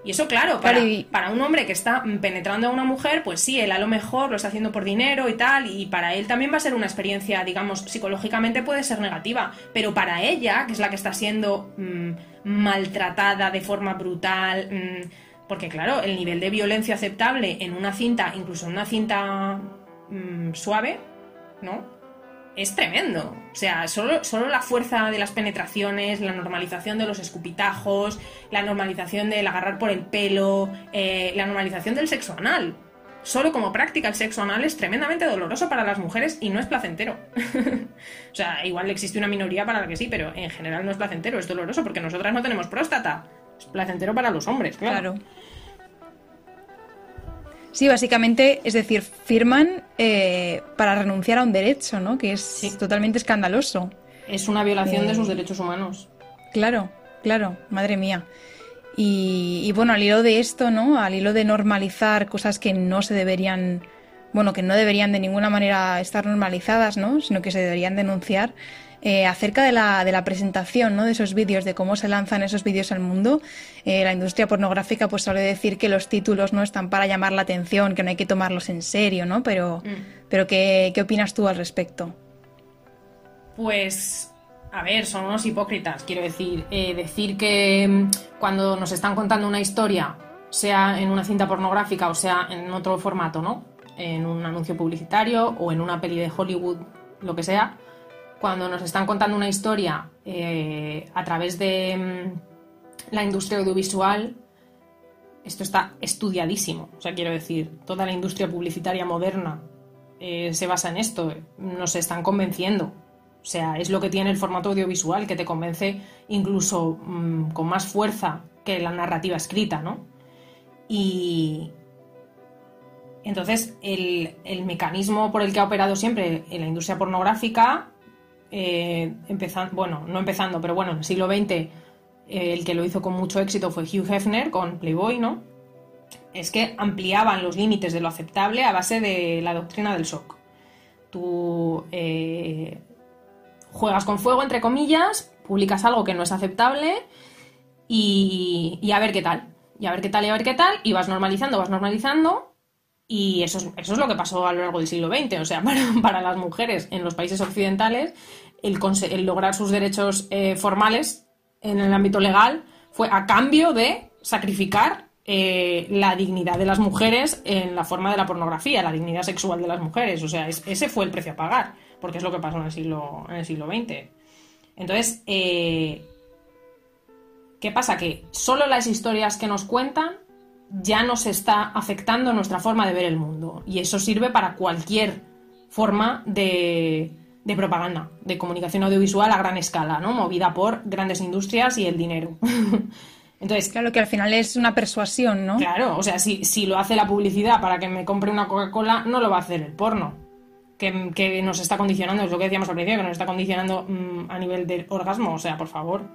Y eso, claro, para, para, un hombre que está penetrando a una mujer, pues sí, él a lo mejor lo está haciendo por dinero y tal, y para él también va a ser una experiencia, digamos, psicológicamente puede ser negativa, pero para ella, que es la que está siendo mm, maltratada de forma brutal, mm, porque claro, el nivel de violencia aceptable en una cinta, incluso en una cinta mm, suave, ¿no? Es tremendo. O sea, solo, solo la fuerza de las penetraciones, la normalización de los escupitajos, la normalización del agarrar por el pelo, eh, la normalización del sexo anal. Solo como práctica el sexo anal es tremendamente doloroso para las mujeres y no es placentero. o sea, igual existe una minoría para la que sí, pero en general no es placentero, es doloroso porque nosotras no tenemos próstata. Es placentero para los hombres, claro. claro. Sí, básicamente, es decir, firman eh, para renunciar a un derecho, ¿no? Que es totalmente escandaloso. Es una violación de eh, sus derechos humanos. Claro, claro, madre mía. Y, bueno, al hilo de esto, ¿no? Al hilo de normalizar cosas que no se deberían, bueno, que no deberían de ninguna manera estar normalizadas, ¿no? Sino que se deberían denunciar. Eh, acerca de la, de la presentación ¿no? de esos vídeos, de cómo se lanzan esos vídeos al mundo. Eh, la industria pornográfica pues suele decir que los títulos no están para llamar la atención, que no hay que tomarlos en serio, ¿no? Pero, mm. pero ¿qué, ¿qué opinas tú al respecto? Pues a ver, son unos hipócritas, quiero decir. Eh, decir que mm, cuando nos están contando una historia, sea en una cinta pornográfica o sea en otro formato, ¿no? En un anuncio publicitario o en una peli de Hollywood, lo que sea, cuando nos están contando una historia eh, a través de mm, la industria audiovisual, esto está estudiadísimo. O sea, quiero decir, toda la industria publicitaria moderna eh, se basa en esto. Nos están convenciendo o sea, es lo que tiene el formato audiovisual, que te convence incluso mm, con más fuerza que la narrativa escrita, ¿no? Y entonces el, mecanismo por el que ha operado siempre en la industria pornográfica, eh, empezando, bueno, no empezando, pero bueno, en el siglo XX eh, el que lo hizo con mucho éxito fue Hugh Hefner con Playboy, ¿no? Es que ampliaban los límites de lo aceptable a base de la doctrina del shock. Tú eh, juegas con fuego, entre comillas, publicas algo que no es aceptable y, a ver qué tal. Y a ver qué tal y a ver qué tal. Y vas normalizando, vas normalizando. Y eso es, eso es lo que pasó a lo largo del siglo XX. O sea, para, las mujeres en los países occidentales, el, lograr sus derechos eh, formales en el ámbito legal fue a cambio de sacrificar eh, la dignidad de las mujeres en la forma de la pornografía, la dignidad sexual de las mujeres. O sea, ese fue el precio a pagar porque es lo que pasó en el siglo, en el siglo XX. Entonces, eh, ¿qué pasa? Que solo las historias que nos cuentan ya nos está afectando nuestra forma de ver el mundo. Y eso sirve para cualquier forma de, de propaganda, de comunicación audiovisual a gran escala, ¿no? Movida por grandes industrias y el dinero. Entonces, claro que al final es una persuasión, ¿no? Claro, o sea, si, si lo hace la publicidad para que me compre una Coca-Cola, no lo va a hacer el porno que, nos está condicionando, es lo que decíamos al principio, que nos está condicionando mm, a nivel del orgasmo, o sea, por favor.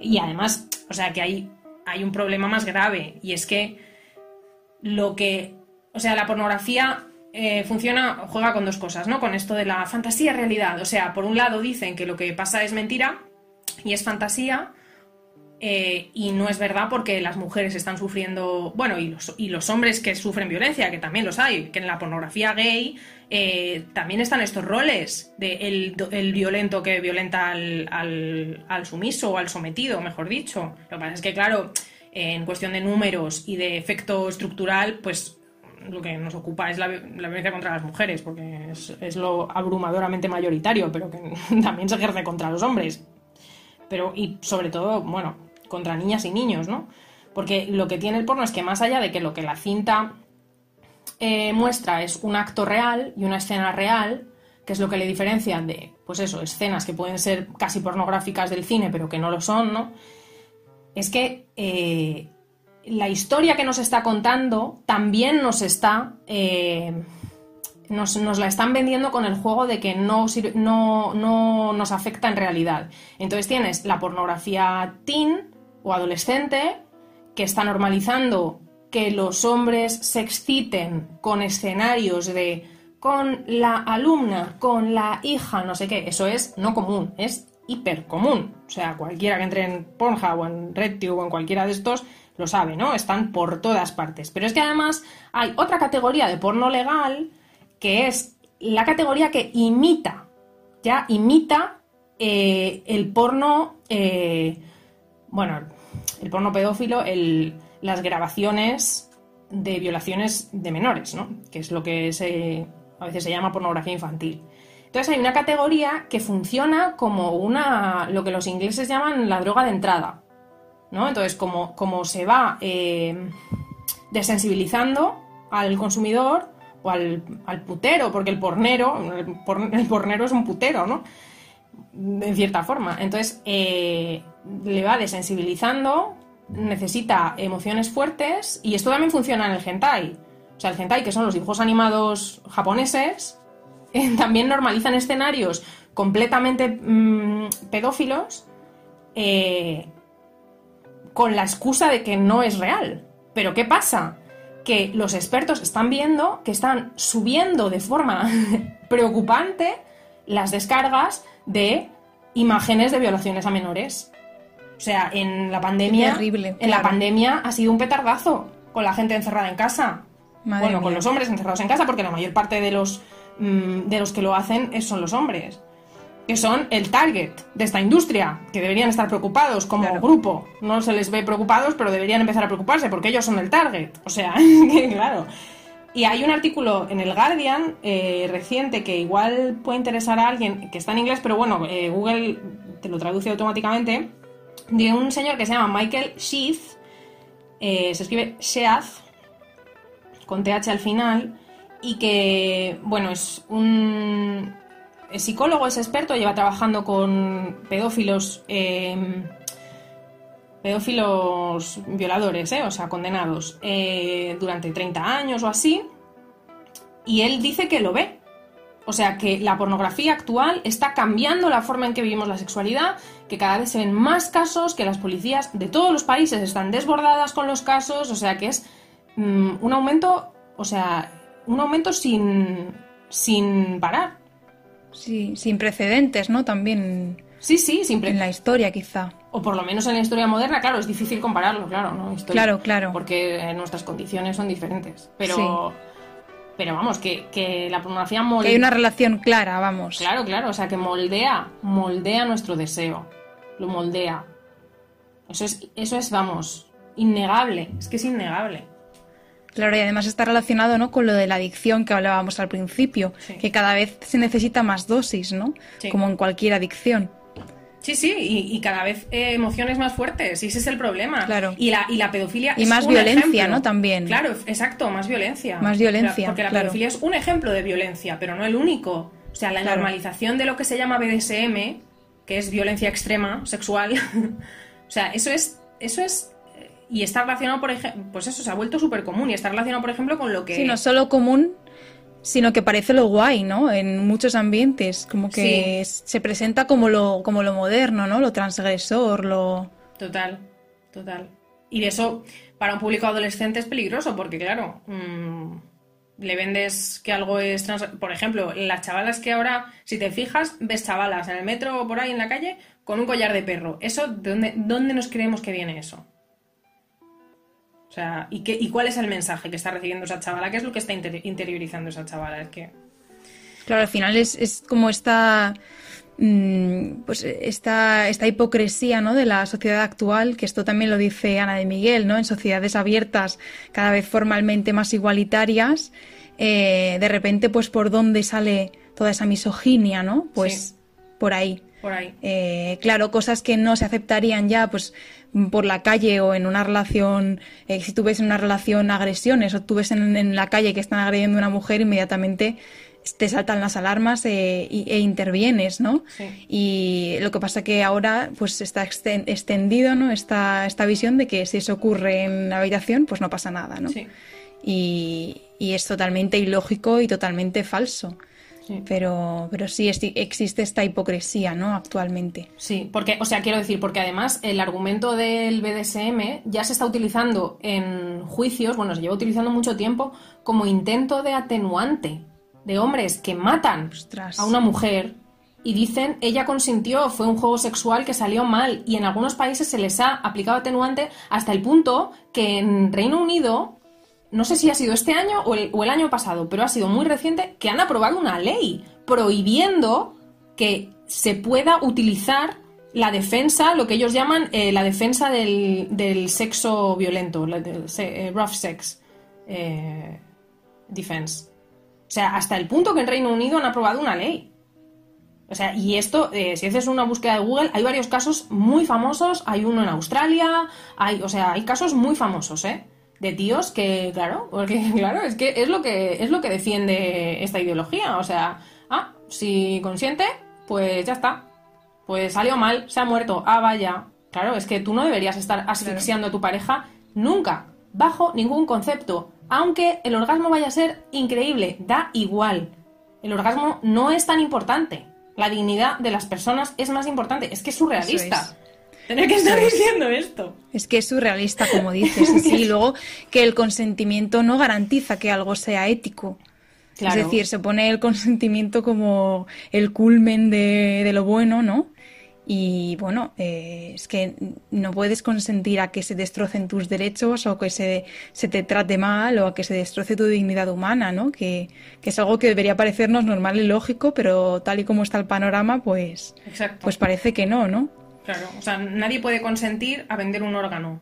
Y además, o sea, que hay, hay un problema más grave, y es que lo que, o sea, la pornografía eh, funciona, juega con dos cosas, ¿no? Con esto de la fantasía realidad. O sea, por un lado dicen que lo que pasa es mentira y es fantasía, eh, y no es verdad porque las mujeres están sufriendo, bueno, y los, y los, hombres que sufren violencia, que también los hay, que en la pornografía gay eh, también están estos roles de el, violento que violenta al, al, sumiso o al sometido, mejor dicho. Lo que pasa es que, claro, en cuestión de números y de efecto estructural, pues lo que nos ocupa es la, violencia contra las mujeres, porque es lo abrumadoramente mayoritario, pero que también se ejerce contra los hombres. Pero, y sobre todo, bueno, contra niñas y niños, ¿no? Porque lo que tiene el porno es que más allá de que lo que la cinta eh, muestra es un acto real y una escena real, que es lo que le diferencia de, pues eso, escenas que pueden ser casi pornográficas del cine, pero que no lo son, ¿no? Es que eh, la historia que nos está contando también nos está. Eh, nos, la están vendiendo con el juego de que no, no, no nos afecta en realidad. Entonces tienes la pornografía teen, o adolescente que está normalizando que los hombres se exciten con escenarios de con la alumna, con la hija, no sé qué, eso es no común, es hiper común. O sea, cualquiera que entre en Pornhub o en RedTube o en cualquiera de estos lo sabe, ¿no? Están por todas partes. Pero es que además hay otra categoría de porno legal que es la categoría que imita, ya imita eh, el porno, eh, bueno, el porno pedófilo, las grabaciones de violaciones de menores, ¿no? Que es lo que a veces se llama pornografía infantil. Entonces hay una categoría que funciona como una, lo que los ingleses llaman la droga de entrada, ¿no? Entonces, como, como se va eh, desensibilizando al consumidor o al, putero, porque el pornero, el, pornero es un putero, ¿no? En cierta forma. Entonces, eh, le va desensibilizando, necesita emociones fuertes y esto también funciona en el hentai. O sea, el hentai, que son los dibujos animados japoneses, también normalizan escenarios completamente mm, pedófilos eh, con la excusa de que no es real. Pero ¿qué pasa? Que los expertos están viendo que están subiendo de forma preocupante las descargas de imágenes de violaciones a menores. O sea, en la pandemia. Terrible, en la pandemia ha sido un petardazo con la gente encerrada en casa. Madre bueno, con los hombres encerrados en casa, porque la mayor parte de los mm, de los que lo hacen son los hombres. Que son el target de esta industria, que deberían estar preocupados como Claro. grupo. No se les ve preocupados, pero deberían empezar a preocuparse, porque ellos son el target. O sea, que claro. Y hay un artículo en el Guardian eh, reciente que igual puede interesar a alguien, que está en inglés, pero bueno, eh, Google te lo traduce automáticamente, de un señor que se llama Michael Sheath, eh, se escribe Sheath, con TH al final, y que, bueno, es un psicólogo, es experto, lleva trabajando con pedófilos, eh, pedófilos violadores, eh, o sea, condenados, eh, durante 30 años o así, y él dice que lo ve. O sea, que la pornografía actual está cambiando la forma en que vivimos la sexualidad, que cada vez se ven más casos, que las policías de todos los países están desbordadas con los casos, o sea, que es mm, un aumento, o sea, un aumento sin, sin parar. Sí, sin precedentes, ¿no? También Sí, sí, en la historia, quizá. O por lo menos en la historia moderna, claro, es difícil compararlo, claro, ¿no? Historia, Claro, claro. Porque eh, nuestras condiciones son diferentes. Pero, pero vamos, que, que la pornografía moldea. Que hay una relación clara, vamos. Claro, claro, o sea, que moldea, moldea nuestro deseo. Lo moldea. Eso es, eso es, vamos, innegable. Es que es innegable. Claro, y además está relacionado ¿no? con lo de la adicción que hablábamos al principio, Sí. que cada vez se necesita más dosis, ¿no? Sí. Como en cualquier adicción. Sí, sí, y, y cada vez eh, emociones más fuertes, y ese es el problema. Claro. Y la, y la pedofilia Y es más un violencia, ejemplo. ¿no? También. Claro, exacto, más violencia. Más violencia, Porque la claro. pedofilia es un ejemplo de violencia, pero no el único. O sea, la Claro. normalización de lo que se llama BDSM, que es violencia extrema sexual, o sea, eso es, eso es y está relacionado, por ejemplo, pues eso se ha vuelto súper común y está relacionado, por ejemplo, con lo que Sí, no solo común, sino que parece lo guay, ¿no? En muchos ambientes, como que se presenta como lo, como lo moderno, ¿no? Lo transgresor, lo... Total, total. Y de eso, para un público adolescente es peligroso, porque claro, mm, le vendes que algo es trans... Por ejemplo, las chavalas que ahora, si te fijas, ves chavalas en el metro o por ahí en la calle con un collar de perro. ¿Eso, de dónde, dónde nos creemos que viene eso? Sea, ¿y, qué, ¿y cuál es el mensaje que está recibiendo esa chavala? ¿Qué es lo que está inter- interiorizando esa chavala? Es que... Claro, al final es, es como esta, mm, pues esta, esta hipocresía ¿no? de la sociedad actual, que esto también lo dice Ana de Miguel, ¿no? En sociedades abiertas, cada vez formalmente más igualitarias, eh, de repente, pues por dónde sale toda esa misoginia, ¿no? Pues Sí. por ahí. Por ahí. Eh, claro, cosas que no se aceptarían ya, pues por la calle o en una relación, eh, si tú ves en una relación agresiones o tú ves en, en la calle que están agrediendo a una mujer, inmediatamente te saltan las alarmas eh, e intervienes, ¿no? Sí. Y lo que pasa que ahora pues está exten- extendido, ¿no? Esta, esta visión de que si eso ocurre en la habitación, pues no pasa nada, ¿no? Sí, Y, y es totalmente ilógico y totalmente falso. Sí. Pero, pero sí existe esta hipocresía, ¿no? Actualmente. Sí, porque, o sea, quiero decir, porque además el argumento del BDSM ya se está utilizando en juicios, bueno, se lleva utilizando mucho tiempo como intento de atenuante de hombres que matan Ostras. a una mujer y dicen ella consintió, fue un juego sexual que salió mal y en algunos países se les ha aplicado atenuante hasta el punto que en Reino Unido, no sé si ha sido este año o el, año pasado, pero ha sido muy reciente, que han aprobado una ley prohibiendo que se pueda utilizar la defensa, lo que ellos llaman eh, la defensa del, sexo violento, la eh, rough sex eh, defense. O sea, hasta el punto que en Reino Unido han aprobado una ley. O sea, y esto, si haces una búsqueda de Google, hay varios casos muy famosos. Hay uno en Australia, hay, o sea, hay casos muy famosos, ¿eh? De tíos que, claro, porque claro, es que es lo que es lo que defiende esta ideología. O sea, ah, si consiente, pues ya está. Pues salió mal, se ha muerto, ah, vaya. Claro, es que tú no deberías estar asfixiando a tu pareja nunca, bajo ningún concepto. Aunque el orgasmo vaya a ser increíble, da igual. El orgasmo no es tan importante. La dignidad de las personas es más importante. Es que es surrealista. Eso Tener que estar diciendo esto. Es que es surrealista, como dices. y sí, luego que el consentimiento no garantiza que algo sea ético. Claro. Es decir, se pone el consentimiento como el culmen de, de lo bueno, ¿no? Y bueno, eh, es que no puedes consentir a que se destrocen tus derechos o que se, se te trate mal o a que se destroce tu dignidad humana, ¿no? Que, que, es algo que debería parecernos normal y lógico, pero tal y como está el panorama, pues, pues parece que no, ¿no? Claro, o sea, nadie puede consentir a vender un órgano.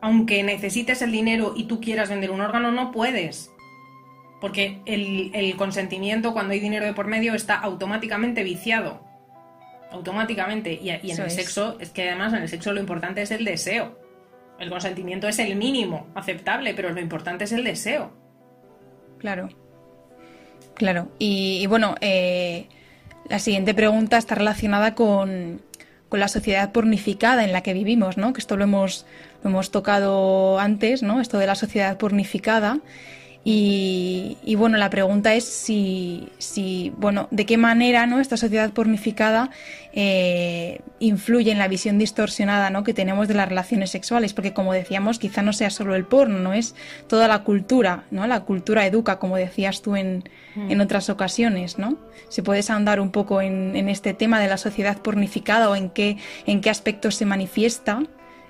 Aunque necesites el dinero y tú quieras vender un órgano, no puedes. Porque el, el consentimiento, cuando hay dinero de por medio, está automáticamente viciado automáticamente. Y, en el sexo, es que además en el sexo lo importante es el deseo. El consentimiento es el mínimo aceptable, pero lo importante es el deseo. Claro. Claro. Y, bueno, eh, la siguiente pregunta está relacionada con, con, la sociedad pornificada en la que vivimos, ¿no? Que esto lo hemos, lo hemos tocado antes, ¿no? Esto de la sociedad pornificada. Y, bueno, la pregunta es si, si, bueno, de qué manera ¿no? esta sociedad pornificada eh, influye en la visión distorsionada ¿no? que tenemos de las relaciones sexuales, porque como decíamos, quizá no sea solo el porno, no es toda la cultura, ¿no? La cultura educa, como decías tú en, en mm. otras ocasiones, ¿no? Si puedes ahondar un poco en, en, este tema de la sociedad pornificada o en qué, en qué aspectos se manifiesta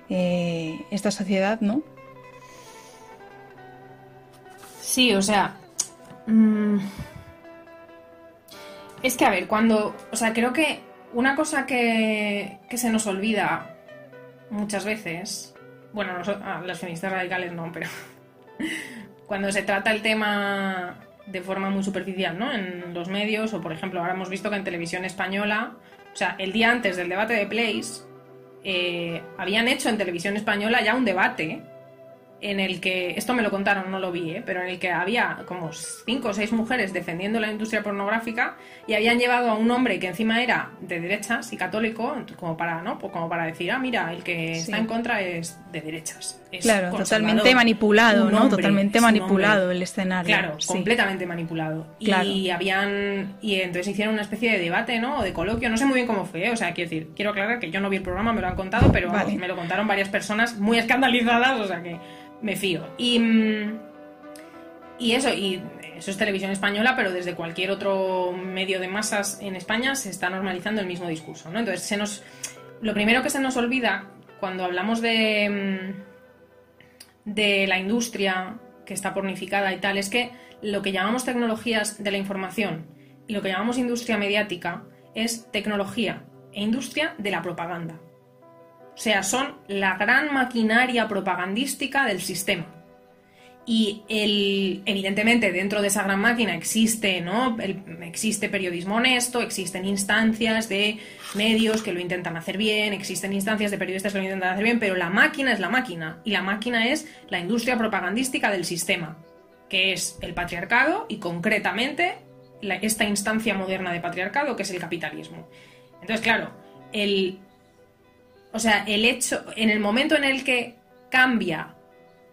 eh, esta sociedad, ¿no? Sí, o sea. Mm, es que, a ver, cuando. O sea, creo que una cosa que, que se nos olvida muchas veces. Bueno, a las feministas radicales no, pero. cuando se trata el tema de forma muy superficial, ¿no? En los medios, o por ejemplo, ahora hemos visto que en televisión española. O sea, el día antes del debate de Place. Eh, habían hecho en televisión española ya un debate en el que, esto me lo contaron, no lo vi, ¿eh? pero en el que había como cinco o seis mujeres defendiendo la industria pornográfica y habían llevado a un hombre que encima era de derechas y católico, como para, ¿no? Pues como para decir, ah, mira, el que está en contra es de derechas. Claro, totalmente manipulado, ¿no? totalmente manipulado el escenario. Claro, completamente manipulado. Y habían, y entonces hicieron una especie de debate, ¿no? O de coloquio, no sé muy bien cómo fue, ¿eh? o sea, quiero decir, quiero aclarar que yo no vi el programa, me lo han contado, pero me lo contaron varias personas muy escandalizadas, o sea que me fío. Y, y eso, y eso es televisión española, pero desde cualquier otro medio de masas en España se está normalizando el mismo discurso, ¿no? Entonces, se nos, lo primero que se nos olvida cuando hablamos de, mm, de la industria que está pornificada y tal, es que lo que llamamos tecnologías de la información y lo que llamamos industria mediática es tecnología e industria de la propaganda. O sea, son la gran maquinaria propagandística del sistema. Y el, evidentemente dentro de esa gran máquina existe, ¿no? existe periodismo honesto, existen instancias de medios que lo intentan hacer bien, existen instancias de periodistas que lo intentan hacer bien, pero la máquina es la máquina. Y la máquina es la industria propagandística del sistema, que es el patriarcado y concretamente esta instancia moderna de patriarcado que es el capitalismo. Entonces, claro, el, o sea, el hecho, en el momento en el que cambia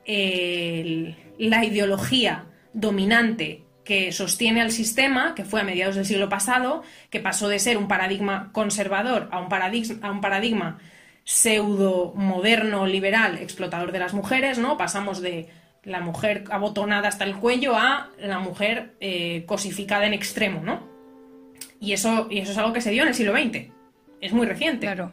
la ideología dominante que sostiene al sistema, que fue a mediados del siglo pasado, que pasó de ser un paradigma conservador a un paradigma, a un paradigma pseudo moderno, liberal, explotador de las mujeres, ¿no? Pasamos de la mujer abotonada hasta el cuello a la mujer eh, cosificada en extremo, ¿no? Y eso, y eso es algo que se dio en el siglo XX. Es muy reciente. Claro.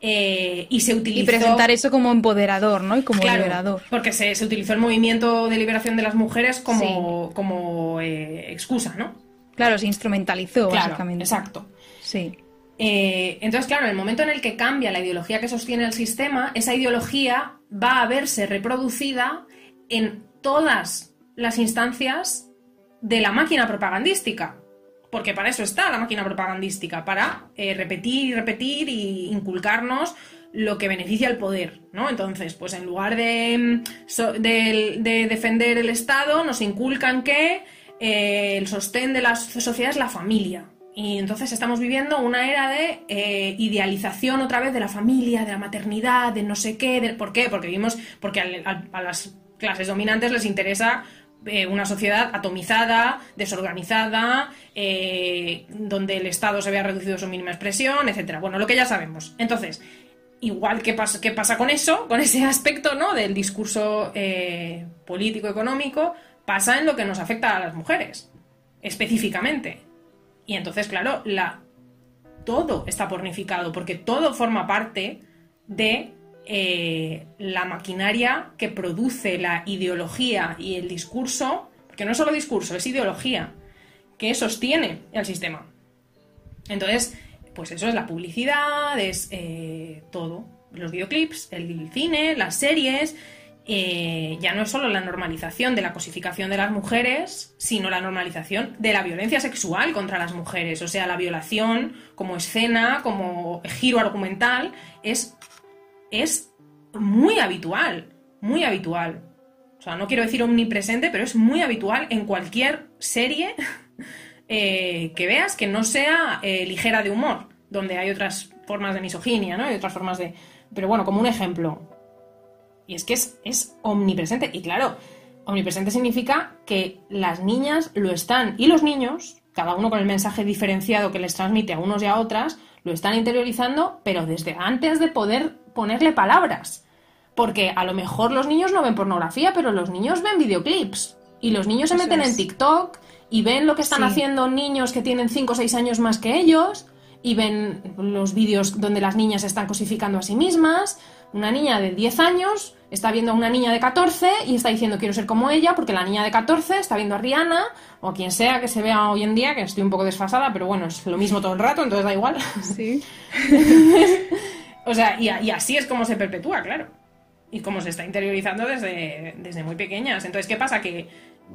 Eh, y se utilizó... Y presentar eso como empoderador, ¿no? Y como liberador. Porque se, utilizó el movimiento de liberación de las mujeres como, como eh, excusa, ¿no? Claro, se instrumentalizó, básicamente. Exacto. Sí. Eh, entonces, claro, en el momento en el que cambia la ideología que sostiene el sistema, esa ideología va a verse reproducida en todas las instancias de la máquina propagandística porque para eso está la máquina propagandística, para eh, repetir y repetir y inculcarnos lo que beneficia al poder, ¿no? Entonces, pues en lugar de, de, defender el Estado, nos inculcan que eh, el sostén de la sociedad es la familia. Y entonces estamos viviendo una era de eh, idealización otra vez de la familia, de la maternidad, de no sé qué. ¿Por qué? Porque vimos, porque a las clases dominantes les interesa eh, una sociedad atomizada, desorganizada, eh, donde el Estado se vea reducido a su mínima expresión, etcétera. Bueno, lo que ya sabemos. Entonces, igual que pasa, ¿qué pasa con eso, con ese aspecto ¿no? del discurso eh, político-económico, pasa en lo que nos afecta a las mujeres, específicamente. Y entonces, claro, la todo está pornificado, porque todo forma parte de eh, la maquinaria que produce la ideología y el discurso, porque no es solo discurso, es ideología, que sostiene el sistema. Entonces, pues eso es la publicidad, es eh, todo. Los videoclips, el cine, las series, eh, ya no es solo la normalización de la cosificación de las mujeres, sino la normalización de la violencia sexual contra las mujeres. O sea, la violación como escena, como giro argumental, es, es muy habitual, muy habitual. O sea, no quiero decir omnipresente, pero es muy habitual en cualquier serie eh, que veas que no sea eh, ligera de humor, donde hay otras formas de misoginia, ¿no? Hay otras formas de... Pero bueno, como un ejemplo, y es que es, omnipresente. Y claro, omnipresente significa que las niñas lo están y los niños, cada uno con el mensaje diferenciado que les transmite a unos y a otras, lo están interiorizando, pero desde antes de poder ponerle palabras. Porque a lo mejor los niños no ven pornografía, pero los niños ven videoclips. Y los niños se meten en TikTok y ven lo que están haciendo niños que tienen 5 o 6 años más que ellos y ven los vídeos donde las niñas están cosificando a sí mismas. Una niña de 10 años está viendo a una niña de 14 y está diciendo quiero ser como ella, porque la niña de 14 está viendo a Rihanna o a quien sea que se vea hoy en día, que estoy un poco desfasada, pero bueno, es lo mismo todo el rato, entonces da igual. Sí. o sea, y, así es como se perpetúa, claro. Y como se está interiorizando desde, desde muy pequeñas. Entonces, ¿qué pasa? Que,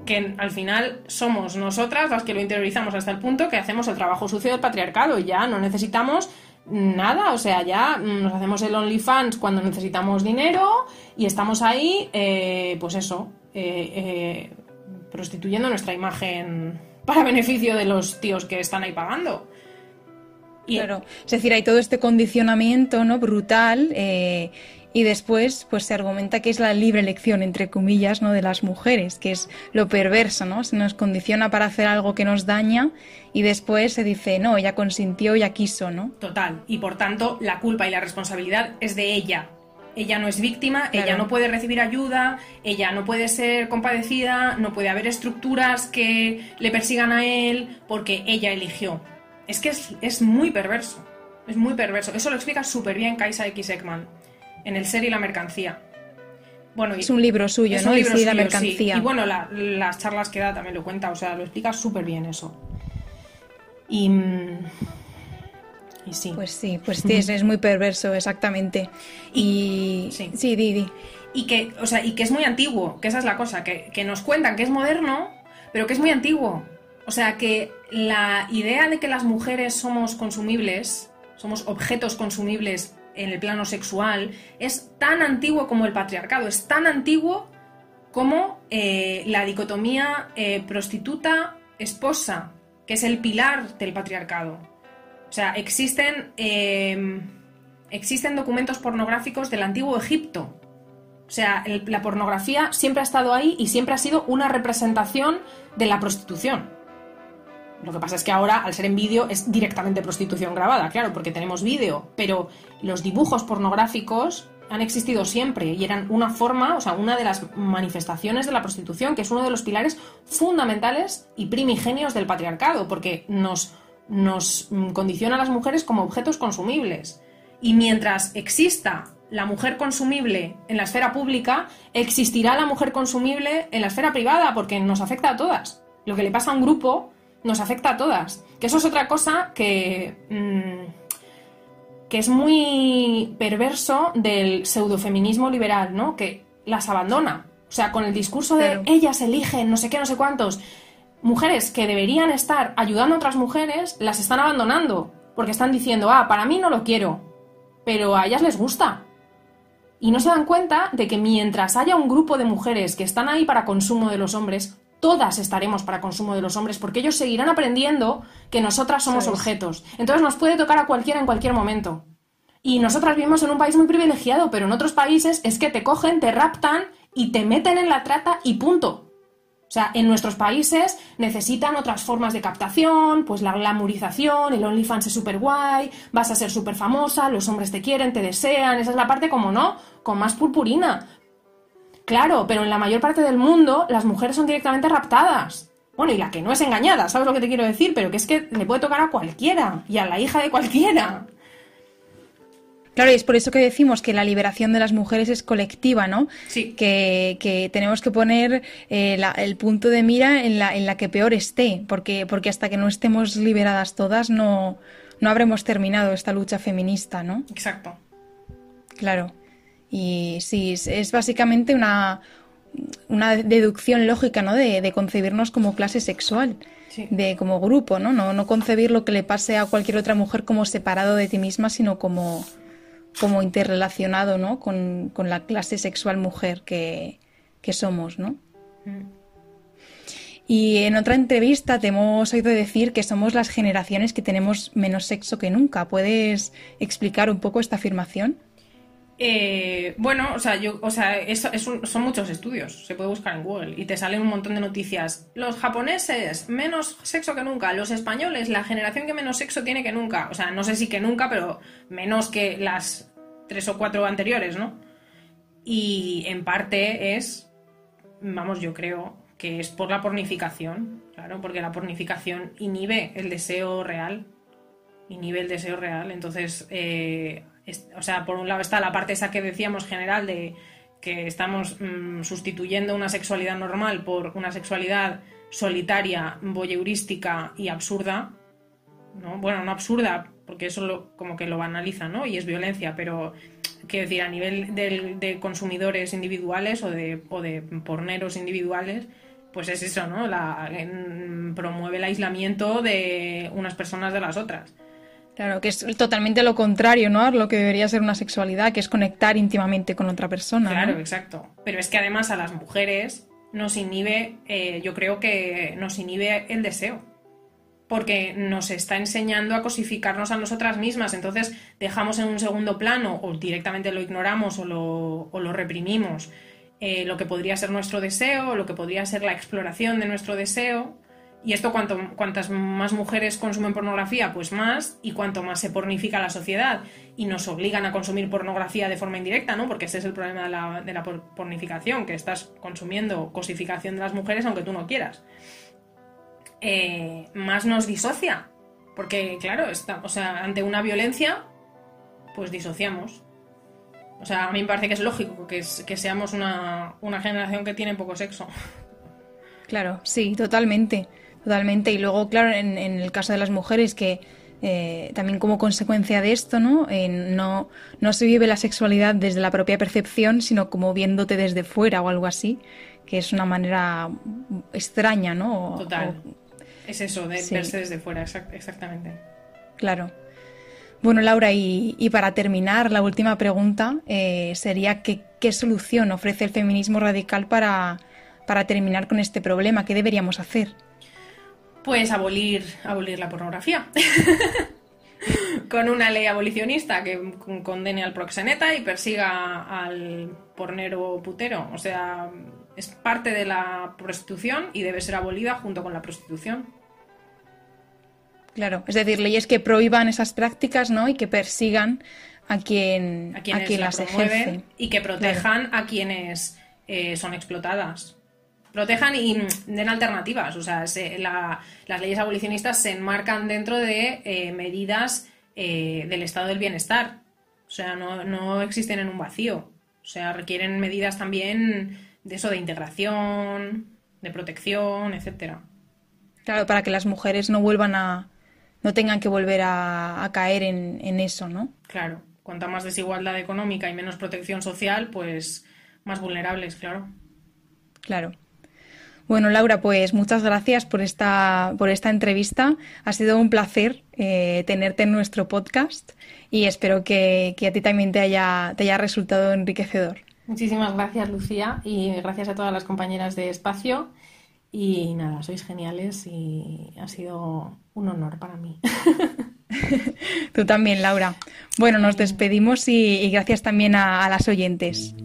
que al final somos nosotras las que lo interiorizamos hasta el punto que hacemos el trabajo sucio del patriarcado y ya no necesitamos nada, o sea, ya nos hacemos el OnlyFans cuando necesitamos dinero y estamos ahí, eh, pues eso, eh, eh, prostituyendo nuestra imagen para beneficio de los tíos que están ahí pagando. Y... Claro, es decir, hay todo este condicionamiento ¿no? brutal y después pues se argumenta que es la libre elección entre comillas no de las mujeres que es lo perverso no se nos condiciona para hacer algo que nos daña y después se dice no ella consintió ya quiso no total. Y por tanto la culpa y la responsabilidad es de ella. Ella no es víctima, ella no puede recibir ayuda, ella no puede ser compadecida, no puede haber estructuras que le persigan a él porque ella eligió. Es que es, es muy perverso, es muy perverso. Eso lo explica súper bien Kaisa X. Ekman en el ser y la mercancía. Bueno, es un libro suyo, ¿no? Libro la mercancía. Y bueno, las charlas que da también lo cuenta, o sea, lo explica súper bien eso. Y, y, sí. Pues sí, pues sí, es, muy perverso, exactamente. Y, sí, sí Didi. Y que, o sea, y que es muy antiguo, que esa es la cosa, que, que nos cuentan que es moderno, pero que es muy antiguo. O sea, que la idea de que las mujeres somos consumibles, somos objetos consumibles en el plano sexual es tan antiguo como el patriarcado, es tan antiguo como eh, la dicotomía eh, prostituta-esposa, que es el pilar del patriarcado. O sea, existen, eh, existen documentos pornográficos del antiguo Egipto. O sea, la pornografía siempre ha estado ahí y siempre ha sido una representación de la prostitución. Lo que pasa es que ahora, al ser en vídeo, es directamente prostitución grabada, claro, porque tenemos vídeo, pero los dibujos pornográficos han existido siempre y eran una forma, o sea, una de las manifestaciones de la prostitución, que es uno de los pilares fundamentales y primigenios del patriarcado, porque nos, nos condiciona a las mujeres como objetos consumibles. Y mientras exista la mujer consumible en la esfera pública, existirá la mujer consumible en la esfera privada, porque nos afecta a todas. Lo que le pasa a un grupo nos afecta a todas. Que eso es otra cosa que, mm, que es muy perverso del pseudofeminismo liberal, ¿no? Que las abandona. O sea, con el discurso de ellas eligen, no sé qué, no sé cuántos. Mujeres que deberían estar ayudando a otras mujeres, las están abandonando. Porque están diciendo, ah, para mí no lo quiero. Pero a ellas les gusta. Y no se dan cuenta de que mientras haya un grupo de mujeres que están ahí para consumo de los hombres, todas estaremos para consumo de los hombres, porque ellos seguirán aprendiendo que nosotras somos objetos. Entonces nos puede tocar a cualquiera en cualquier momento. Y nosotras vivimos en un país muy privilegiado, pero en otros países es que te cogen, te raptan y te meten en la trata y punto. O sea, en nuestros países necesitan otras formas de captación, pues la glamurización, el OnlyFans es súper guay, vas a ser súper famosa, los hombres te quieren, te desean, esa es la parte como no, con más purpurina. Claro, pero en la mayor parte del mundo las mujeres son directamente raptadas. Bueno, y la que no es engañada, ¿sabes lo que te quiero decir? Pero que es que le puede tocar a cualquiera y a la hija de cualquiera. Claro, y es por eso que decimos que la liberación de las mujeres es colectiva, ¿no? Sí. Que, tenemos que poner eh, el punto de mira en la, en la que peor esté, porque, porque hasta que no estemos liberadas todas no, no habremos terminado esta lucha feminista, ¿no? Exacto. Claro. Y sí, es básicamente una, una deducción lógica, ¿no? De, concebirnos como clase sexual, de como grupo, ¿no? ¿no? No concebir lo que le pase a cualquier otra mujer como separado de ti misma, sino como como interrelacionado ¿no? con, la clase sexual mujer que, somos, ¿no? Mm. Y en otra entrevista te hemos oído decir que somos las generaciones que tenemos menos sexo que nunca. ¿Puedes explicar un poco esta afirmación? Eh, bueno, o sea, yo, o sea, son muchos estudios, se puede buscar en Google y te salen un montón de noticias. Los japoneses, menos sexo que nunca. Los españoles, la generación que menos sexo tiene que nunca. O sea, no sé si que nunca, pero menos que las tres o cuatro anteriores, ¿no? Y en parte es, vamos, yo creo que es por la pornificación, claro, porque la pornificación inhibe el deseo real. Inhibe el deseo real. Entonces, eh, o sea, por un lado está la parte esa que decíamos general de que estamos mm, sustituyendo una sexualidad normal por una sexualidad solitaria, voyeurística y absurda. ¿no? Bueno, no absurda, porque eso como que lo banaliza, ¿no? Y es violencia, pero quiero decir, a nivel de, consumidores individuales o de, o de porneros individuales, pues es eso, ¿no? La, promueve el aislamiento de unas personas de las otras. Claro, que es totalmente lo contrario, ¿no? A lo que debería ser una sexualidad, que es conectar íntimamente con otra persona. Claro, exacto. Pero es que además a las mujeres nos inhibe, eh, yo creo que nos inhibe el deseo. Porque nos está enseñando a cosificarnos a nosotras mismas. Entonces dejamos en un segundo plano o directamente lo ignoramos o lo, o lo reprimimos. Eh, lo que podría ser nuestro deseo, lo que podría ser la exploración de nuestro deseo, y esto cuanto, cuantas más mujeres consumen pornografía, pues más, y cuanto más se pornifica la sociedad y nos obligan a consumir pornografía de forma indirecta, ¿no? Porque ese es el problema de la, de la pornificación, que estás consumiendo cosificación de las mujeres aunque tú no quieras. Eh, más nos disocia, porque claro, está, o sea, ante una violencia, pues disociamos. O sea, a mí me parece que es lógico que, que seamos una, una generación que tiene poco sexo. Claro, sí, totalmente. Totalmente. Y luego, claro, en, el caso de las mujeres que eh, también como consecuencia de esto, ¿no? ¿no? No se vive la sexualidad desde la propia percepción, sino como viéndote desde fuera o algo así, que es una manera extraña, ¿no? Total. es eso, de verse desde fuera, exactamente. Claro. Bueno, Laura, y, para terminar, la última pregunta eh, sería que, qué solución ofrece el feminismo radical para, para terminar con este problema, qué deberíamos hacer. Pues abolir, abolir la pornografía. Con una ley abolicionista que condene al proxeneta y persiga al pornero putero. O sea, es parte de la prostitución y debe ser abolida junto con la prostitución. Claro, es decir, leyes que prohíban esas prácticas, ¿no? Y que persigan a quien, a quienes las promueven y que protejan a quienes eh, son explotadas protejan y den alternativas. O sea, las leyes abolicionistas se enmarcan dentro de eh, medidas eh, del estado del bienestar. O sea, no, existen en un vacío. O sea, requieren medidas también de eso, de integración, de protección, etcétera. Claro, para que las mujeres no vuelvan a. no tengan que volver a, caer en, en eso, ¿no? Claro. Cuanta más desigualdad económica y menos protección social, pues más vulnerables, claro. Claro. Bueno, Laura, pues muchas gracias por esta, por esta entrevista. Ha sido un placer eh, tenerte en nuestro podcast y espero que, a ti también te haya, te haya resultado enriquecedor. Muchísimas gracias, Lucía, y gracias a todas las compañeras de Espacio. Y nada, sois geniales y ha sido un honor para mí. Tú también, Laura. Bueno, nos despedimos y, gracias también a las oyentes.